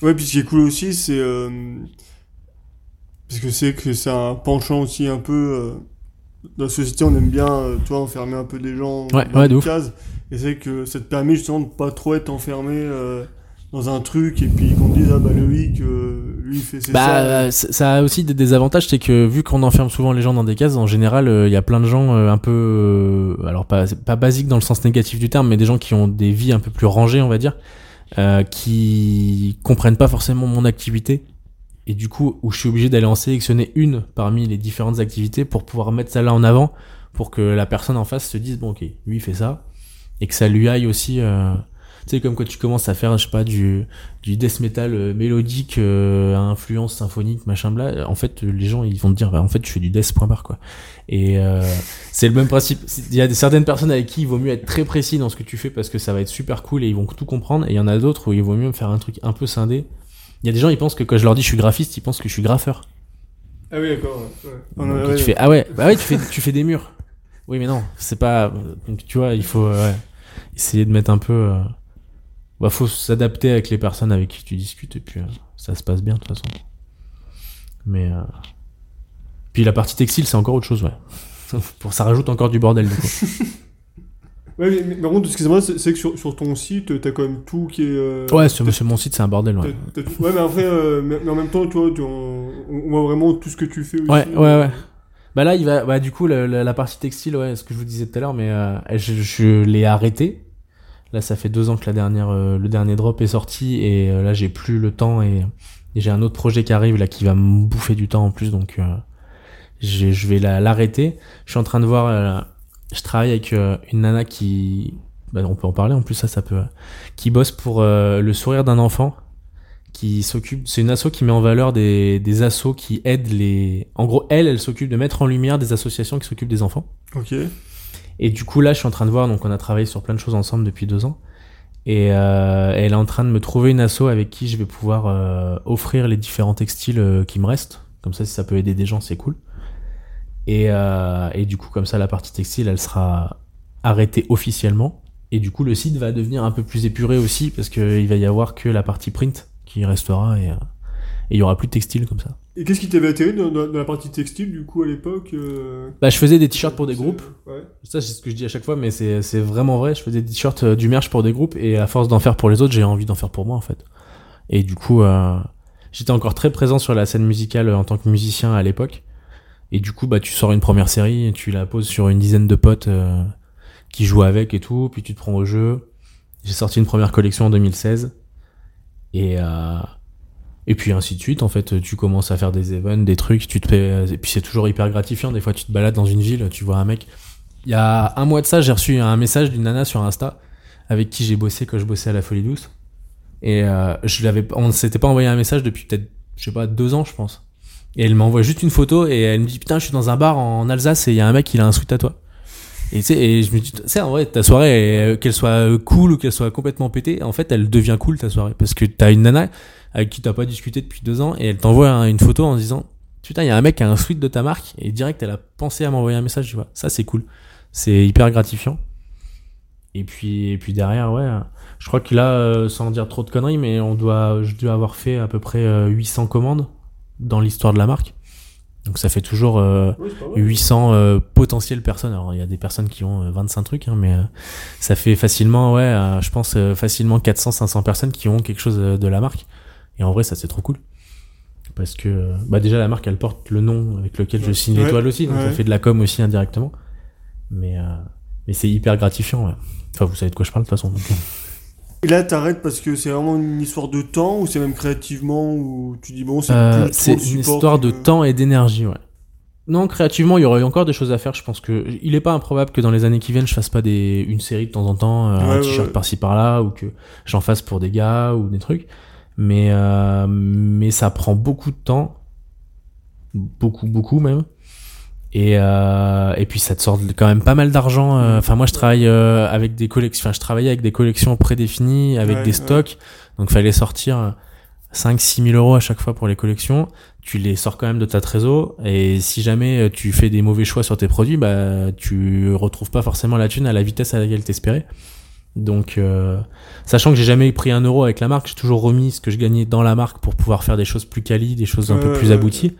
Ouais, puis ce qui est cool aussi, c'est. euh, parce que c'est que c'est un penchant aussi un peu. Dans la société, on aime bien, euh, toi, enfermer un peu des gens Ouais, dans ouais, une de ouf. case. Et c'est que ça te permet justement de pas trop être enfermé euh, dans un truc et puis qu'on te dise, ah bah Loïc, euh, lui, il fait c'est Bah, ça. euh, c- ça a aussi des désavantages, c'est que vu qu'on enferme souvent les gens dans des cases, en général, euh, il y a plein de gens euh, un peu, euh, alors pas pas basiques dans le sens négatif du terme, mais des gens qui ont des vies un peu plus rangées, on va dire, euh, qui comprennent pas forcément mon activité, et du coup, où je suis obligé d'aller en sélectionner une parmi les différentes activités pour pouvoir mettre celle-là en avant, pour que la personne en face se dise bon ok, lui il fait ça, et que ça lui aille aussi. euh, tu sais, comme quand tu commences à faire, je sais pas, du, du death metal euh, mélodique euh, influence symphonique, machin bla, en fait, les gens, ils vont te dire, bah, en fait, je fais du death, point barre, quoi. Et euh, c'est le même principe. Il y a certaines personnes avec qui il vaut mieux être très précis dans ce que tu fais parce que ça va être super cool et ils vont tout comprendre. Et il y en a d'autres où il vaut mieux faire un truc un peu scindé. Il y a des gens, ils pensent que quand je leur dis je suis graphiste, ils pensent que je suis graffeur. Ah oui, d'accord. ouais, Donc, tu fais, ah ouais, bah ouais, tu fais, tu fais des murs. Oui, mais non, c'est pas. Donc tu vois, il faut euh, ouais, essayer de mettre un peu. Euh... Bah, faut s'adapter avec les personnes avec qui tu discutes et puis euh, ça se passe bien de toute façon. Mais euh... puis la partie textile, c'est encore autre chose, ouais. Pour ça rajoute encore du bordel du coup. Ouais, mais, mais par contre, excusez-moi, c'est c'est que sur, sur ton site, t'as quand même tout qui est. euh, Ouais, sur, sur mon site, c'est un bordel, ouais. ouais, mais après, euh, mais, mais en même temps, tu vois, tu- on, on voit vraiment tout ce que tu fais aussi. Ouais, ouais, ouais. Bah là, il va, bah du coup, la, la- la partie textile, ouais, ce que je vous disais tout à l'heure, mais euh, je, je l'ai arrêté. Là, ça fait deux ans que la dernière, euh, le dernier drop est sorti et euh, là, j'ai plus le temps et, et j'ai un autre projet qui arrive là qui va me bouffer du temps en plus, donc euh, j'ai- je vais la- l'arrêter. Je suis en train de voir, euh, je travaille avec euh, une nana qui, bah, on peut en parler en plus, ça, ça peut, qui bosse pour euh, le sourire d'un enfant qui s'occupe, c'est une asso qui met en valeur des, des assos qui aident les, en gros, elle, elle s'occupe de mettre en lumière des associations qui s'occupent des enfants. Ok. Et du coup, là, je suis en train de voir, donc on a travaillé sur plein de choses ensemble depuis deux ans. Et euh, elle est en train de me trouver une asso avec qui je vais pouvoir euh, offrir les différents textiles euh, qui me restent. Comme ça, si ça peut aider des gens, c'est cool. Et, euh, et du coup, comme ça, la partie textile, elle sera arrêtée officiellement. Et du coup, le site va devenir un peu plus épuré aussi, parce qu'il va y avoir que la partie print qui restera et euh, et il y aura plus de textile comme ça. Et qu'est-ce qui t'avait attiré dans, dans- dans la partie textile, du coup, à l'époque euh, Bah, je faisais des t-shirts pour des groupes. Ouais. Ça, c'est ce que je dis à chaque fois, mais c'est vraiment vrai. Je faisais des t-shirts, euh, du merch pour des groupes, et à force d'en faire pour les autres, j'ai envie d'en faire pour moi, en fait. Et du coup, j'étais encore très présent sur la scène musicale en tant que musicien à l'époque. Et du coup, bah, tu sors une première série, tu la poses sur une dizaine de potes euh, qui jouent avec et tout, puis tu te prends au jeu. J'ai sorti une première collection en 2016. Et, euh, Et puis ainsi de suite, en fait, tu commences à faire des events, des trucs, tu te fais, et puis c'est toujours hyper gratifiant. Des fois, tu te balades dans une ville, tu vois un mec. Il y a un mois de ça, j'ai reçu un message d'une nana sur Insta avec qui j'ai bossé quand je bossais à la Folie Douce. Et euh, je l'avais, on s'était pas envoyé un message depuis peut-être, je sais pas, deux ans, je pense. Et elle m'envoie juste une photo et elle me dit putain, je suis dans un bar en Alsace et il y a un mec, il a un sweat à toi. Et et je me dis, sais, en vrai, ta soirée, euh, qu'elle soit euh, cool ou qu'elle soit complètement pétée, en fait, elle devient cool ta soirée parce que t'as une nana avec qui t'as pas discuté depuis deux ans et elle t'envoie une photo en disant putain, il y a un mec qui a un sweat de ta marque et direct, elle a pensé à m'envoyer un message, tu vois. Ça, c'est cool. C'est hyper gratifiant. Et puis, et puis derrière, ouais, je crois que là, euh, sans dire trop de conneries, mais on doit, je dois avoir fait à peu près 800 commandes dans l'histoire de la marque. Donc ça fait toujours 800 euh, potentielles personnes. Alors il y a des personnes qui ont 25 trucs, hein, mais ça fait facilement, ouais, je pense facilement 400-500 personnes qui ont quelque chose de la marque. Et en vrai, ça c'est trop cool. Parce que bah déjà la marque elle porte le nom avec lequel je signe l'étoile aussi, donc ça fait de la com aussi indirectement. Mais mais c'est hyper gratifiant. Enfin vous savez de quoi je parle de toute façon. Et là, t'arrêtes parce que c'est vraiment une histoire de temps ou c'est même créativement ou tu dis bon, c'est euh, C'est une histoire de temps et d'énergie, ouais. Non, créativement, il y aurait encore des choses à faire. Je pense que il est pas improbable que dans les années qui viennent, je fasse pas des une série de temps en temps, euh, un t-shirt par-ci par-là, ou que j'en fasse pour des gars ou des trucs. Mais euh, mais ça prend beaucoup de temps, beaucoup beaucoup même. Et, euh, et puis ça te sort quand même pas mal d'argent. Euh, enfin moi je travaille euh, avec des collections, enfin je travaillais avec des collections prédéfinies, avec des stocks, donc fallait sortir 5-6 000 euros à chaque fois pour les collections. Tu les sors quand même de ta trésor et si jamais tu fais des mauvais choix sur tes produits, bah tu retrouves pas forcément la thune à la vitesse à laquelle t'espérais. Donc, sachant que j'ai jamais pris un euro avec la marque, j'ai toujours remis ce que je gagnais dans la marque pour pouvoir faire des choses plus quali, des choses un peu plus abouties.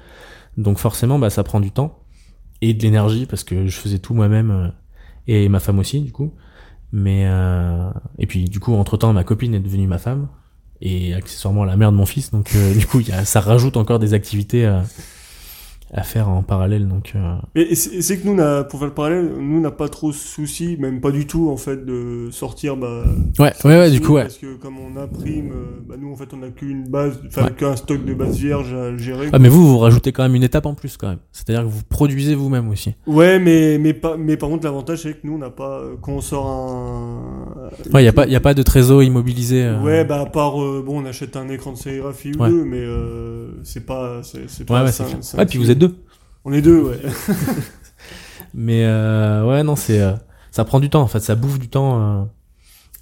Donc forcément, bah ça prend du temps et de l'énergie parce que je faisais tout moi-même euh, et ma femme aussi du coup. Mais euh, et puis du coup entre temps ma copine est devenue ma femme et accessoirement la mère de mon fils. Donc euh, du coup ça rajoute encore des activités à faire en parallèle donc euh... et c'est que nous n'a pour faire le parallèle nous n'a pas trop de soucis même pas du tout en fait de sortir bah ouais ouais, ouais du coup ouais. parce que comme on imprime euh, bah nous en fait on a qu'une base enfin qu'un stock de base vierge à gérer. Ah mais vous vous rajoutez quand même une étape en plus quand même. C'est à dire que vous produisez vous-même aussi. Ouais mais mais pas mais par contre l'avantage c'est que nous on n'a pas euh, quand on sort un ouais y a pas y a pas de trésor immobilisé euh... ouais bah à part euh, bon on achète un écran de sérigraphie ou deux mais c'est pas c'est pas ouais, ouais, puis vous êtes deux. On est deux, ouais. Mais euh, ouais, non, c'est euh, ça prend du temps. En fait, ça bouffe du temps. Euh.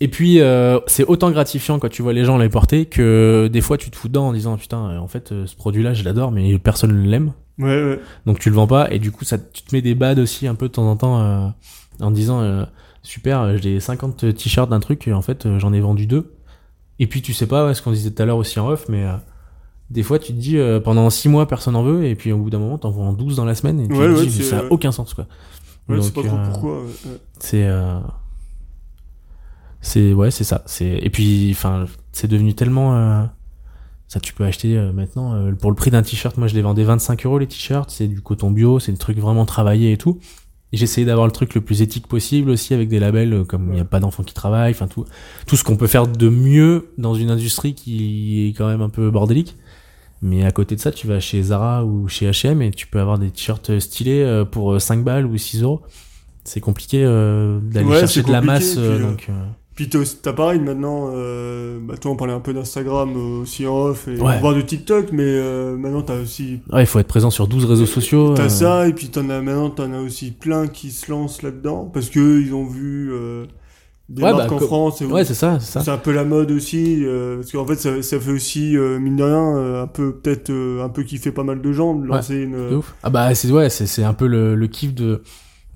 Et puis euh, c'est autant gratifiant quand tu vois les gens les porter que des fois tu te fous dedans en disant putain, en fait, ce produit-là, je l'adore, mais personne ne l'aime. Ouais, ouais. Donc tu le vends pas et du coup ça, tu te mets des bads aussi un peu de temps en temps en disant super, j'ai 50 t-shirts d'un truc et en fait j'en ai vendu deux. Et puis tu sais pas, ouais, ce qu'on disait tout à l'heure aussi en off, mais des fois tu te dis euh, pendant 6 mois personne en veut et puis au bout d'un moment t'en vends 12 dans la semaine et tu te dis ça a aucun sens quoi. Ouais, c'est pas trop euh, pourquoi. C'est euh, c'est ouais, c'est ça, c'est et puis enfin c'est devenu tellement ça tu peux acheter maintenant pour le prix d'un t-shirt, moi je les vendais 25 euros les t-shirts, c'est du coton bio, c'est des trucs vraiment travaillés et tout. Et j'essayais d'avoir le truc le plus éthique possible aussi avec des labels comme il n'y a pas d'enfants qui travaillent, enfin tout tout ce qu'on peut faire de mieux dans une industrie qui est quand même un peu bordélique. Mais à côté de ça, tu vas chez Zara ou chez H&M et tu peux avoir des t-shirts stylés euh, pour 5 euh, balles ou 6 euros. C'est compliqué euh, d'aller chercher de la masse. Puis, donc, puis t'as pareil maintenant, bah toi on parlait un peu d'Instagram aussi en off et voir de TikTok, mais maintenant t'as aussi... Ouais, il faut être présent sur 12 réseaux sociaux. T'as ça et puis t'en as maintenant t'en as aussi plein qui se lancent là-dedans parce que ils ont vu des ouais, marques bah, en France. Ouais, c'est ça, c'est ça. C'est un peu la mode aussi, euh, parce qu'en fait, ça, ça, fait aussi euh, mine de rien euh, un peu peut-être un peu kiffer pas mal de gens de lancer une. ouf. Ah bah c'est ouais, c'est c'est un peu le, le kiff de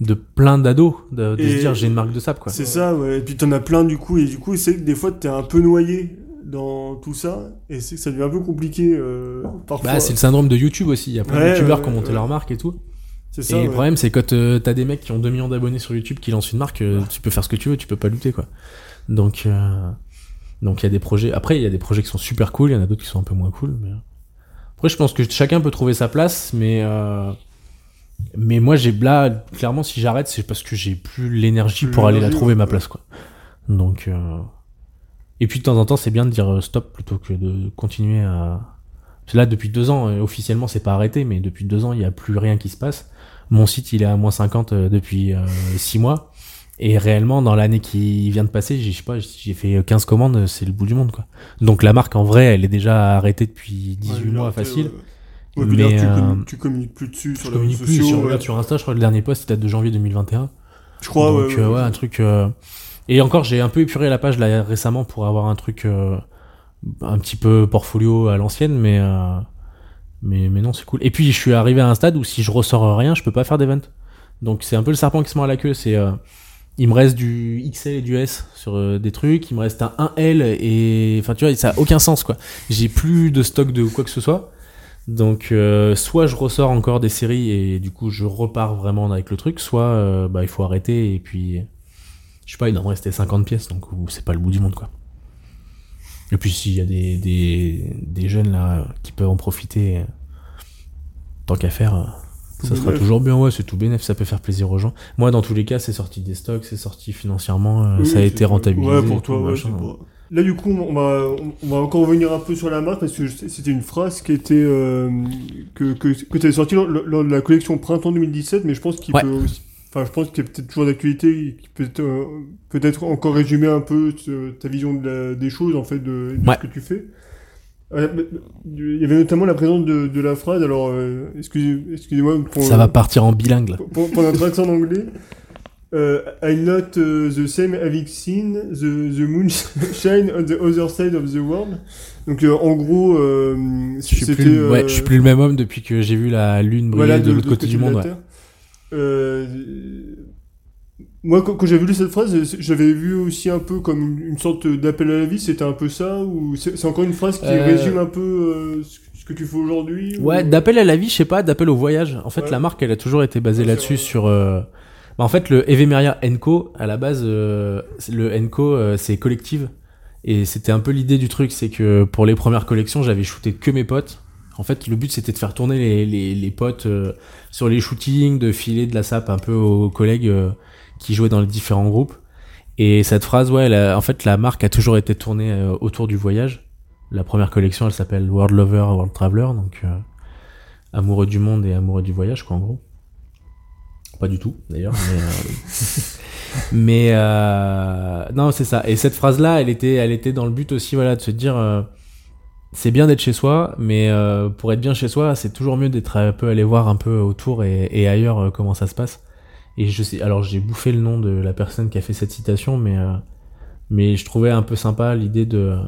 de plein d'ados de, de se dire j'ai une marque de sable quoi. C'est ça, ouais. Et puis t'en as plein du coup, et du coup c'est que des fois t'es un peu noyé dans tout ça, et c'est que ça devient un peu compliqué parfois. Bah c'est le syndrome de YouTube aussi. Il y a plein de youtubeurs qui ont monté leur marque et tout. Ça, et le problème, c'est quand euh, t'as des mecs qui ont 2 millions d'abonnés sur YouTube qui lancent une marque, euh, tu peux faire ce que tu veux, tu peux pas lutter, quoi. Donc, euh, donc il y a des projets. Après, il y a des projets qui sont super cool, il y en a d'autres qui sont un peu moins cool. Mais... Après, je pense que chacun peut trouver sa place, mais mais moi, j'ai là, clairement, si j'arrête, c'est parce que j'ai plus l'énergie pour aller la trouver ma place, quoi. Donc, et puis de temps en temps, c'est bien de dire stop plutôt que de continuer à Là, depuis deux ans, euh, officiellement, c'est pas arrêté, mais depuis deux ans, il y a plus rien qui se passe. Mon site, il est à moins 50 euh, depuis euh, six mois. Et réellement, dans l'année qui vient de passer, j'ai, je sais pas, j'ai fait 15 commandes, c'est le bout du monde, quoi. Donc la marque, en vrai, elle est déjà arrêtée depuis 18 Ouais, mois facile. Ouais, puis Mais, là, tu, euh, communiques, tu communiques plus dessus sur les réseaux plus, sociaux. sur, ouais. regarde, sur Insta, je crois, le dernier post, il date de janvier 2021. Je crois, Donc, ouais, euh, ouais, un truc. euh, Et encore, j'ai un peu épuré la page là récemment pour avoir un truc euh, un petit peu portfolio à l'ancienne, mais euh, mais mais non, c'est cool. Et puis je suis arrivé à un stade où si je ressors rien, je peux pas faire d'event. Donc c'est un peu le serpent qui se mord à la queue. C'est euh, il me reste du XL et du S sur euh, des trucs, il me reste un 1L et enfin tu vois, ça a aucun sens quoi. J'ai plus de stock de quoi que ce soit. Donc euh, soit je ressors encore des séries et du coup je repars vraiment avec le truc, soit euh, bah il faut arrêter et puis je sais pas, il me rester 50 pièces donc c'est pas le bout du monde quoi. Et puis s'il y a des, des, des jeunes là qui peuvent en profiter, euh, tant qu'à faire, Tout ça sera toujours bien, ouais, c'est tout bénéf, ça peut faire plaisir aux gens. Moi dans tous les cas c'est sorti des stocks, c'est sorti financièrement, Oui, ça a été rentabilisé. Ouais, pour toi, ouais, machin. Là, du coup, on va, on va encore revenir un peu sur la marque parce que c'était une phrase qui était euh, que, que, que tu avais sortie lors, lors de la collection printemps 2017, mais je pense qu'il Ouais. peut aussi, enfin, je pense qu'il est peut-être toujours d'actualité, qui peut être, euh, peut-être encore résumer un peu ce- ta vision de la- des choses, en fait, de, de Ouais. ce que tu fais. Euh, Il y avait notamment la présence de, de la phrase, alors, euh, excusez- excusez-moi pour, Ça va partir en bilingue là. pour, pour notre accent en anglais. Euh, I'm not uh, the same having seen the, the moon shine on the other side of the world. Donc euh, en gros, euh, Je suis, plus, le- ouais, euh, je suis plus le même homme depuis que j'ai vu la lune briller voilà, de, l'autre côté du de monde. ouais. Euh, moi, quand, quand j'avais lu cette phrase, j'avais vu aussi un peu comme une, une sorte d'appel à la vie. C'était un peu ça, ou c'est encore une phrase qui Euh, résume un peu euh, ce, que tu fais aujourd'hui. ou- Ouais, d'appel à la vie, je sais pas, d'appel au voyage. En fait, Ouais. la marque, elle a toujours été basée là-dessus sur. Bah, en fait, le Evemeria Enco, à la base, euh, le Enco, euh, c'est collective. Et c'était un peu l'idée du truc, c'est que pour les premières collections, j'avais shooté que mes potes. En fait, le but, c'était de faire tourner les, les, potes euh, sur les shootings, de filer de la sape un peu aux collègues qui jouaient dans les différents groupes. Et cette phrase, ouais, en fait, la marque a toujours été tournée autour du voyage. La première collection, elle s'appelle World Lover, World Traveler, donc amoureux du monde et amoureux du voyage, quoi, en gros. Pas du tout, d'ailleurs, mais, euh, euh, non, c'est ça. Et cette phrase-là, elle était, elle était dans le but aussi, voilà, de se dire, euh, c'est bien d'être chez soi, mais pour être bien chez soi, c'est toujours mieux d'être un peu aller voir un peu autour et, ailleurs comment ça se passe. Et je sais, alors j'ai bouffé le nom de la personne qui a fait cette citation, mais mais je trouvais un peu sympa l'idée de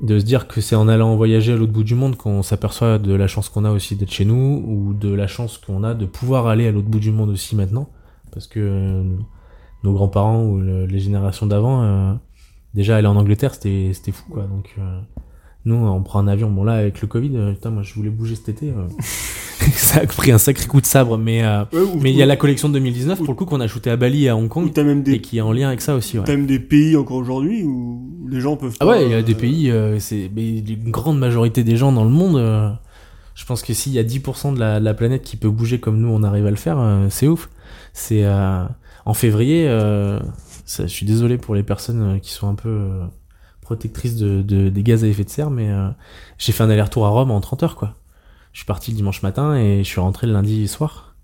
de se dire que c'est en allant voyager à l'autre bout du monde qu'on s'aperçoit de la chance qu'on a aussi d'être chez nous ou de la chance qu'on a de pouvoir aller à l'autre bout du monde aussi maintenant. Parce que euh, nos grands-parents ou le- les générations d'avant euh, déjà aller en Angleterre c'était c'était fou quoi. Donc euh, nous on prend un avion bon là avec le Covid euh, putain moi je voulais bouger cet été euh, ça a pris un sacré coup de sabre mais euh, Ouais, ou- mais il y a la collection de 2019 pour le coup qu'on a shooté à Bali et à Hong Kong t'as même et des, qui est en lien avec ça aussi ouais. t'as même des pays encore aujourd'hui où les gens peuvent. Ah ouais, il y a euh, des pays, euh, c'est mais une grande majorité des gens dans le monde. euh, je pense que s'il y a 10% de la, de la planète qui peut bouger comme nous, on arrive à le faire, euh, c'est ouf. C'est euh, en février. euh, ça, je suis désolé pour les personnes euh, qui sont un peu protectrices de, de- des gaz à effet de serre, mais euh, j'ai fait un aller-retour à Rome en 30 heures, quoi. Je suis parti le dimanche matin et je suis rentré le lundi soir.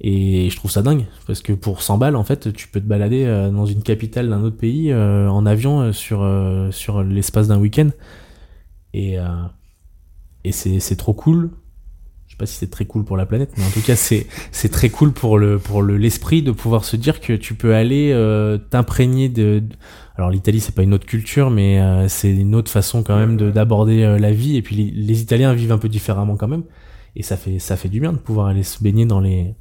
Et je trouve ça dingue, parce que pour 100 balles, en fait, tu peux te balader euh, dans une capitale d'un autre pays euh, en avion sur, sur l'espace d'un week-end. Et, et c'est trop cool. Sais pas si c'est très cool pour la planète, mais en tout cas, c'est c'est très cool pour le pour le l'esprit de pouvoir se dire que tu peux aller euh, t'imprégner de, Alors l'Italie, c'est pas une autre culture, mais euh, c'est une autre façon quand même de d'aborder euh, la vie. Et puis les, les Italiens vivent un peu différemment quand même. Et ça fait ça fait du bien de pouvoir aller se baigner dans les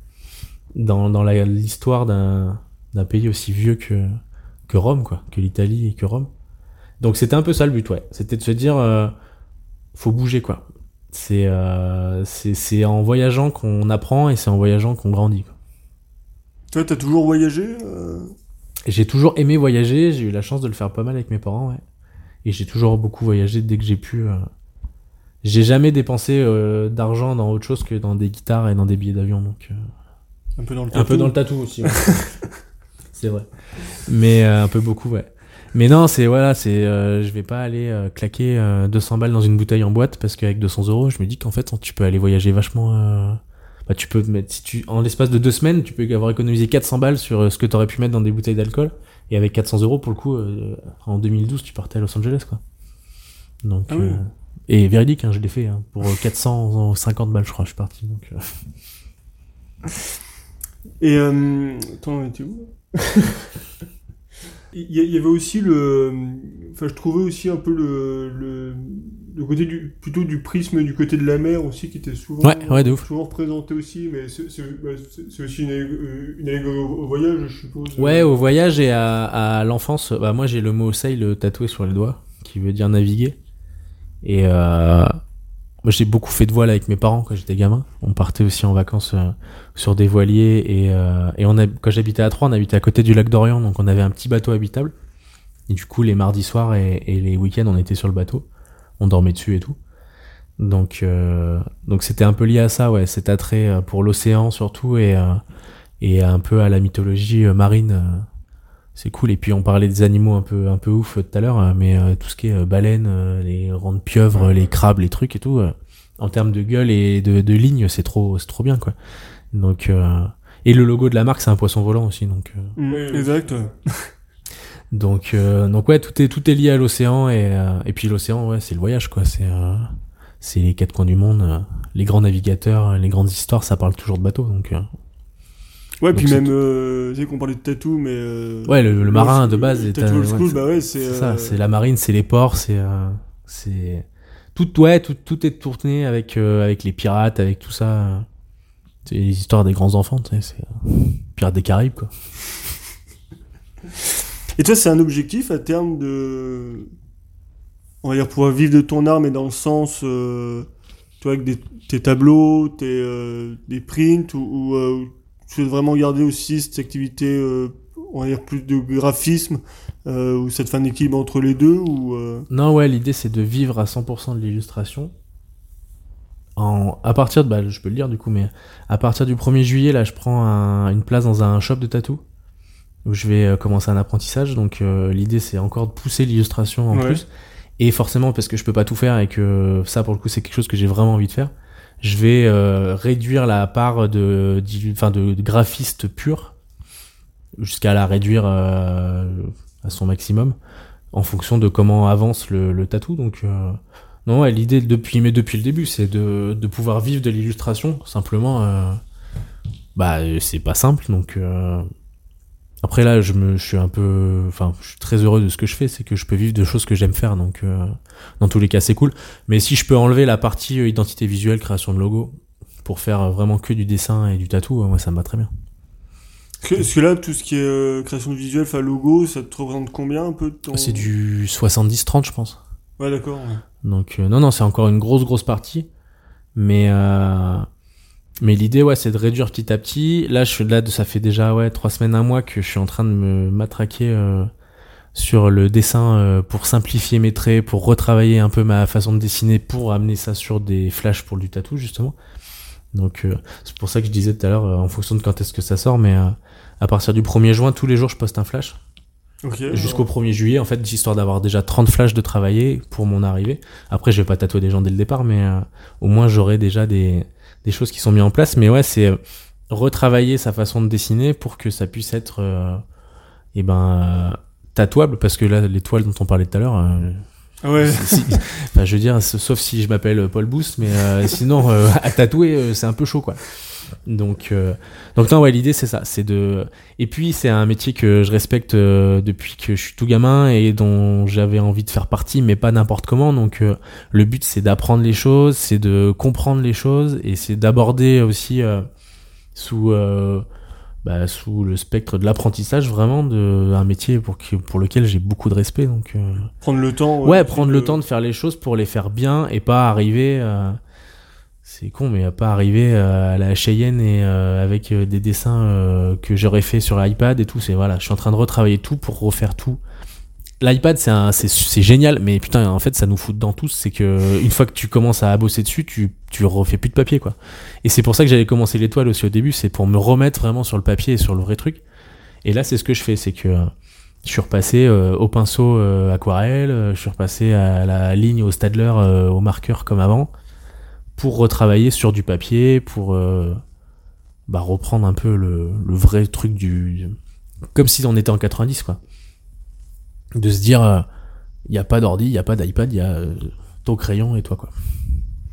dans, dans l'histoire d'un d'un pays aussi vieux que, que Rome, quoi, que l'Italie et que Rome. Donc c'était un peu ça le but, ouais. C'était de se dire, euh, faut bouger, quoi. C'est euh, c'est c'est en voyageant qu'on apprend et c'est en voyageant qu'on grandit. Quoi. Toi, t'as toujours voyagé euh, J'ai toujours aimé voyager, j'ai eu la chance de le faire pas mal avec mes parents, ouais. Et j'ai toujours beaucoup voyagé dès que j'ai pu. euh. J'ai jamais dépensé euh, d'argent dans autre chose que dans des guitares et dans des billets d'avion, donc... euh, un peu dans le Un peu dans le tatou aussi. ouais. c'est vrai. Mais euh, un peu beaucoup, ouais. Mais non, c'est voilà, c'est euh, je vais pas aller euh, claquer euh, 200 balles dans une bouteille en boîte parce qu'avec 200 euros, je me dis qu'en fait, tu peux aller voyager vachement. euh, bah, tu peux mettre si tu en l'espace de deux semaines, tu peux avoir économisé 400 balles sur euh, ce que t'aurais pu mettre dans des bouteilles d'alcool et avec 400 euros pour le coup, euh, en 2012, tu partais à Los Angeles quoi. Donc Ah oui. euh, et véridique, hein, je l'ai fait hein, pour euh, 450 balles, je crois, je suis parti. Donc euh, Et euh, attends, était où? Il y, avait aussi le, enfin, je trouvais aussi un peu le, le, le côté du, plutôt du prisme du côté de la mer aussi qui était souvent, Ouais, ouais, de ouf. souvent représenté aussi, mais c'est bah, aussi une, allég- une allégorie au, au voyage, je suppose. Ouais, au voyage et à, à l'enfance, bah moi j'ai le mot sail tatoué sur le doigt, qui veut dire naviguer. Et euh, moi j'ai beaucoup fait de voile avec mes parents quand j'étais gamin. On partait aussi en vacances euh, sur des voiliers et, euh, et on a, quand j'habitais à Troyes, on habitait à côté du lac d'Orient, donc on avait un petit bateau habitable. Et du coup les mardis soirs et, les week-ends on était sur le bateau, on dormait dessus et tout. Donc euh, donc c'était un peu lié à ça, ouais, cet attrait euh, pour l'océan surtout et euh, et un peu à la mythologie marine. C'est cool. Et puis on parlait des animaux un peu un peu ouf euh, tout à l'heure, euh, mais euh, tout ce qui est euh, baleines, euh, les rangs de pieuvres, les crabes, les trucs et tout, euh, en termes de gueule et de, de ligne, c'est trop c'est trop bien quoi. Donc euh, et le logo de la marque c'est un poisson volant aussi, donc euh, Mm, exact. donc euh, donc ouais tout est tout est lié à l'océan et euh, et puis l'océan ouais c'est le voyage quoi, c'est euh, c'est les quatre coins du monde, euh, les grands navigateurs, les grandes histoires, ça parle toujours de bateau donc. Euh, Ouais, Donc puis même, euh, tu sais qu'on parlait de tatou, mais. euh, Ouais, le- le marin, de base, Tattoo un- old school, c'est- bah ouais, c'est. C'est euh, ça, c'est la marine, c'est les ports, c'est euh, c'est tout ouais, tout, tout est tourné avec euh, avec les pirates, avec tout ça. C'est les histoires des grands enfants, tu sais, c'est euh, pirates des Caraïbes quoi. Et toi, c'est un objectif à terme de. On va dire pouvoir vivre de ton art, mais dans le sens. Euh, tu vois, avec des, tes tableaux, tes, euh, des prints, ou, ou tu veux vraiment garder aussi cette activité, euh, on va dire plus de graphisme, euh, ou cette fin d'équilibre entre les deux, ou. euh, Non, ouais, l'idée c'est de vivre à 100% de l'illustration. En, à partir de, bah, je peux le dire du coup, mais à partir du 1er juillet, là, je prends un- une place dans un shop de tatou où je vais euh, commencer un apprentissage. Donc, euh, l'idée c'est encore de pousser l'illustration en Ouais. plus. Et forcément, parce que je peux pas tout faire et que ça, pour le coup, c'est quelque chose que j'ai vraiment envie de faire, je vais euh, réduire la part de, enfin, de, graphiste pur jusqu'à la réduire euh, à son maximum en fonction de comment avance le, tatou. Donc, euh, non, ouais, l'idée depuis, mais depuis le début, c'est de, de pouvoir vivre de l'illustration. Simplement, bah, c'est pas simple. Donc, après là, je me, je suis un peu, enfin, je suis très heureux de ce que je fais, c'est que je peux vivre de choses que j'aime faire. Donc, euh, dans tous les cas, c'est cool. Mais si je peux enlever la partie euh, identité visuelle, création de logo, pour faire euh, vraiment que du dessin et du tatou, moi, ça me va très bien. Parce que, là, tout ce qui est euh, création de visuel, enfin logo, ça te représente combien un peu de ton... C'est du 70-30, je pense. Ouais, d'accord. ouais. Donc euh, non non c'est encore une grosse grosse partie, mais euh, mais l'idée ouais c'est de réduire petit à petit. Là je suis là ça fait déjà ouais trois semaines un mois que je suis en train de me matraquer euh, sur le dessin euh, pour simplifier mes traits, pour retravailler un peu ma façon de dessiner, pour amener ça sur des flashs pour du tatou justement. Donc euh, c'est pour ça que je disais tout à l'heure euh, en fonction de quand est-ce que ça sort, mais euh, à partir du 1er juin tous les jours je poste un flash jusqu'au 1er juillet en fait histoire d'avoir déjà 30 flashs de travailler pour mon arrivée après je vais pas tatouer des gens dès le départ mais euh, au moins j'aurai déjà des, des choses qui sont mises en place mais ouais c'est euh, retravailler sa façon de dessiner pour que ça puisse être euh, eh ben euh, tatouable parce que là les toiles dont on parlait tout à l'heure ouais. si- enfin, je veux dire sauf si je m'appelle Paul Boost mais euh, sinon euh, à tatouer euh, c'est un peu chaud quoi. Donc euh, donc non ouais l'idée c'est ça c'est de et puis c'est un métier que je respecte euh, depuis que je suis tout gamin et dont j'avais envie de faire partie mais pas n'importe comment. Donc euh, le but c'est d'apprendre les choses c'est de comprendre les choses et c'est d'aborder aussi euh, sous euh, bah, sous le spectre de l'apprentissage vraiment de un métier pour que, pour lequel j'ai beaucoup de respect donc euh, Prendre le temps. Ouais, prendre le temps de faire les choses pour les faire bien et pas arriver. euh, c'est con, mais pas arriver euh, à la Cheyenne et euh, avec euh, des dessins euh, que j'aurais fait sur iPad et tout. C'est voilà, je suis en train de retravailler tout pour refaire tout. L'iPad, c'est c'est, génial, mais putain, en fait, ça nous fout dedans tous. C'est que une fois que tu commences à bosser dessus, tu, tu refais plus de papier, quoi. Et c'est pour ça que j'avais commencé l'étoile aussi au début, c'est pour me remettre vraiment sur le papier et sur le vrai truc. Et là, c'est ce que je fais, c'est que Je suis repassé euh, au pinceau euh, aquarelle, euh, je suis repassé à la ligne au Stadler au marqueur comme avant pour retravailler sur du papier, pour bah, reprendre un peu le, le, vrai truc du comme si on était en 90 quoi. De se dire il n'y a pas d'ordi, il n'y a pas d'iPad, il y a ton crayon et toi quoi.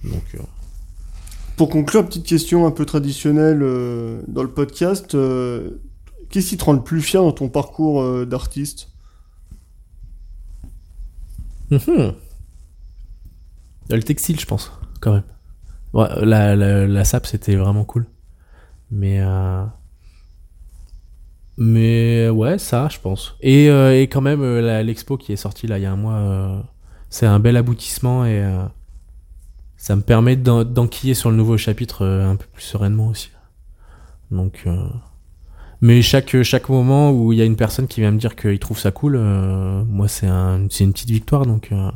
Donc pour conclure, petite question un peu traditionnelle dans le podcast. Qu'est-ce qui te rend le plus fier dans ton parcours euh, d'artiste? Mhm. Le textile, je pense, quand même. la, la, SAP, c'était vraiment cool. Mais. Euh, mais ouais, ça, je pense. Et, euh, et quand même, l'expo qui est sortie là il y a un mois, c'est un bel aboutissement et ça me permet d'enquiller sur le nouveau chapitre un peu plus sereinement aussi. Donc. Mais chaque, chaque moment où il y a une personne qui vient me dire qu'il trouve ça cool, euh, moi c'est un, une petite victoire donc. Euh.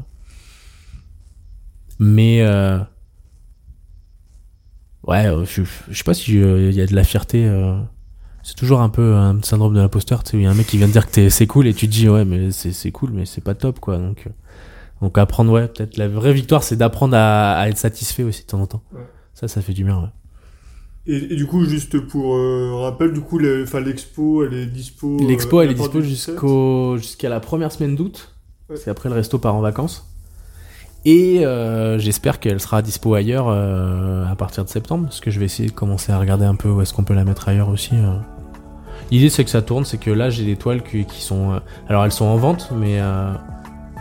Mais euh, ouais, je, je sais pas si il y a de la fierté. C'est toujours un peu un syndrome de l'imposteur. Tu sais, il y a un mec qui vient te dire que c'est cool et tu te dis ouais mais c'est, c'est cool mais c'est pas top quoi donc. Donc apprendre ouais peut-être la vraie victoire c'est d'apprendre à, à, être satisfait aussi de temps en temps. Ça ça fait du bien ouais. Et, du coup, juste pour euh, rappel, du coup, l'expo, elle est dispo. Euh, l'expo, elle est dispo jusqu'au jusqu'à la première semaine d'août. C'est après le resto part en vacances. Et euh, j'espère qu'elle sera dispo ailleurs à partir de septembre, parce que je vais essayer de commencer à regarder un peu où est-ce qu'on peut la mettre ailleurs aussi. L'idée c'est que ça tourne, c'est que là j'ai des toiles qui, qui sont, alors elles sont en vente, mais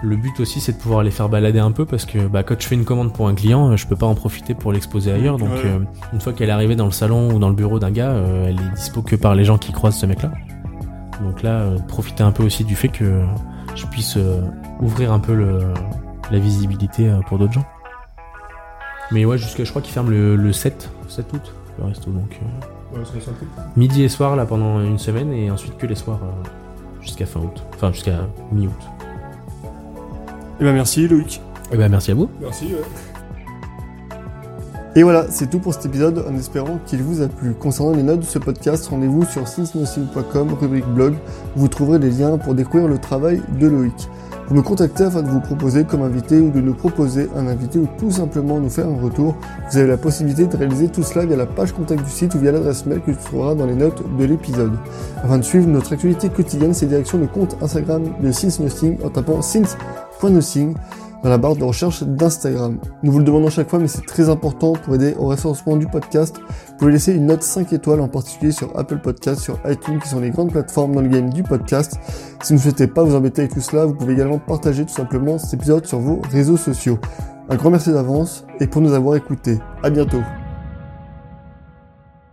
le but aussi, c'est de pouvoir les faire balader un peu parce que bah, quand je fais une commande pour un client, euh, je peux pas en profiter pour l'exposer ailleurs. Donc, euh, une fois qu'elle est arrivée dans le salon ou dans le bureau d'un gars, euh, elle est dispo que par les gens qui croisent ce mec-là. Donc là, profiter un peu aussi du fait que je puisse ouvrir un peu le, la visibilité pour d'autres gens. Mais ouais, jusqu'à je crois qu'il ferme le, 7, 7 août, le resto. Donc, midi et soir là pendant une semaine et ensuite que les soirs jusqu'à fin août. Enfin, jusqu'à mi-août. Et eh ben merci Loïc. Et eh ben merci à vous. Merci. Et voilà, c'est tout pour cet épisode en espérant qu'il vous a plu. Concernant les notes de ce podcast, rendez-vous sur sisnothing.com, rubrique blog. Vous trouverez les liens pour découvrir le travail de Loïc. Vous me contactez afin de vous proposer comme invité ou de nous proposer un invité ou tout simplement nous faire un retour. Vous avez la possibilité de réaliser tout cela via la page contact du site ou via l'adresse mail que tu trouveras dans les notes de l'épisode. Afin de suivre notre actualité quotidienne, c'est direction le compte Instagram de Since en tapant signe la barre de recherche d'Instagram. Nous vous le demandons chaque fois, mais c'est très important pour aider au référencement du podcast. Vous pouvez laisser une note 5 étoiles, en particulier sur Apple Podcast, sur iTunes, qui sont les grandes plateformes dans le game du podcast. Si vous ne souhaitez pas vous embêter avec tout cela, vous pouvez également partager tout simplement cet épisode sur vos réseaux sociaux. Un grand merci d'avance et pour nous avoir écoutés. À bientôt.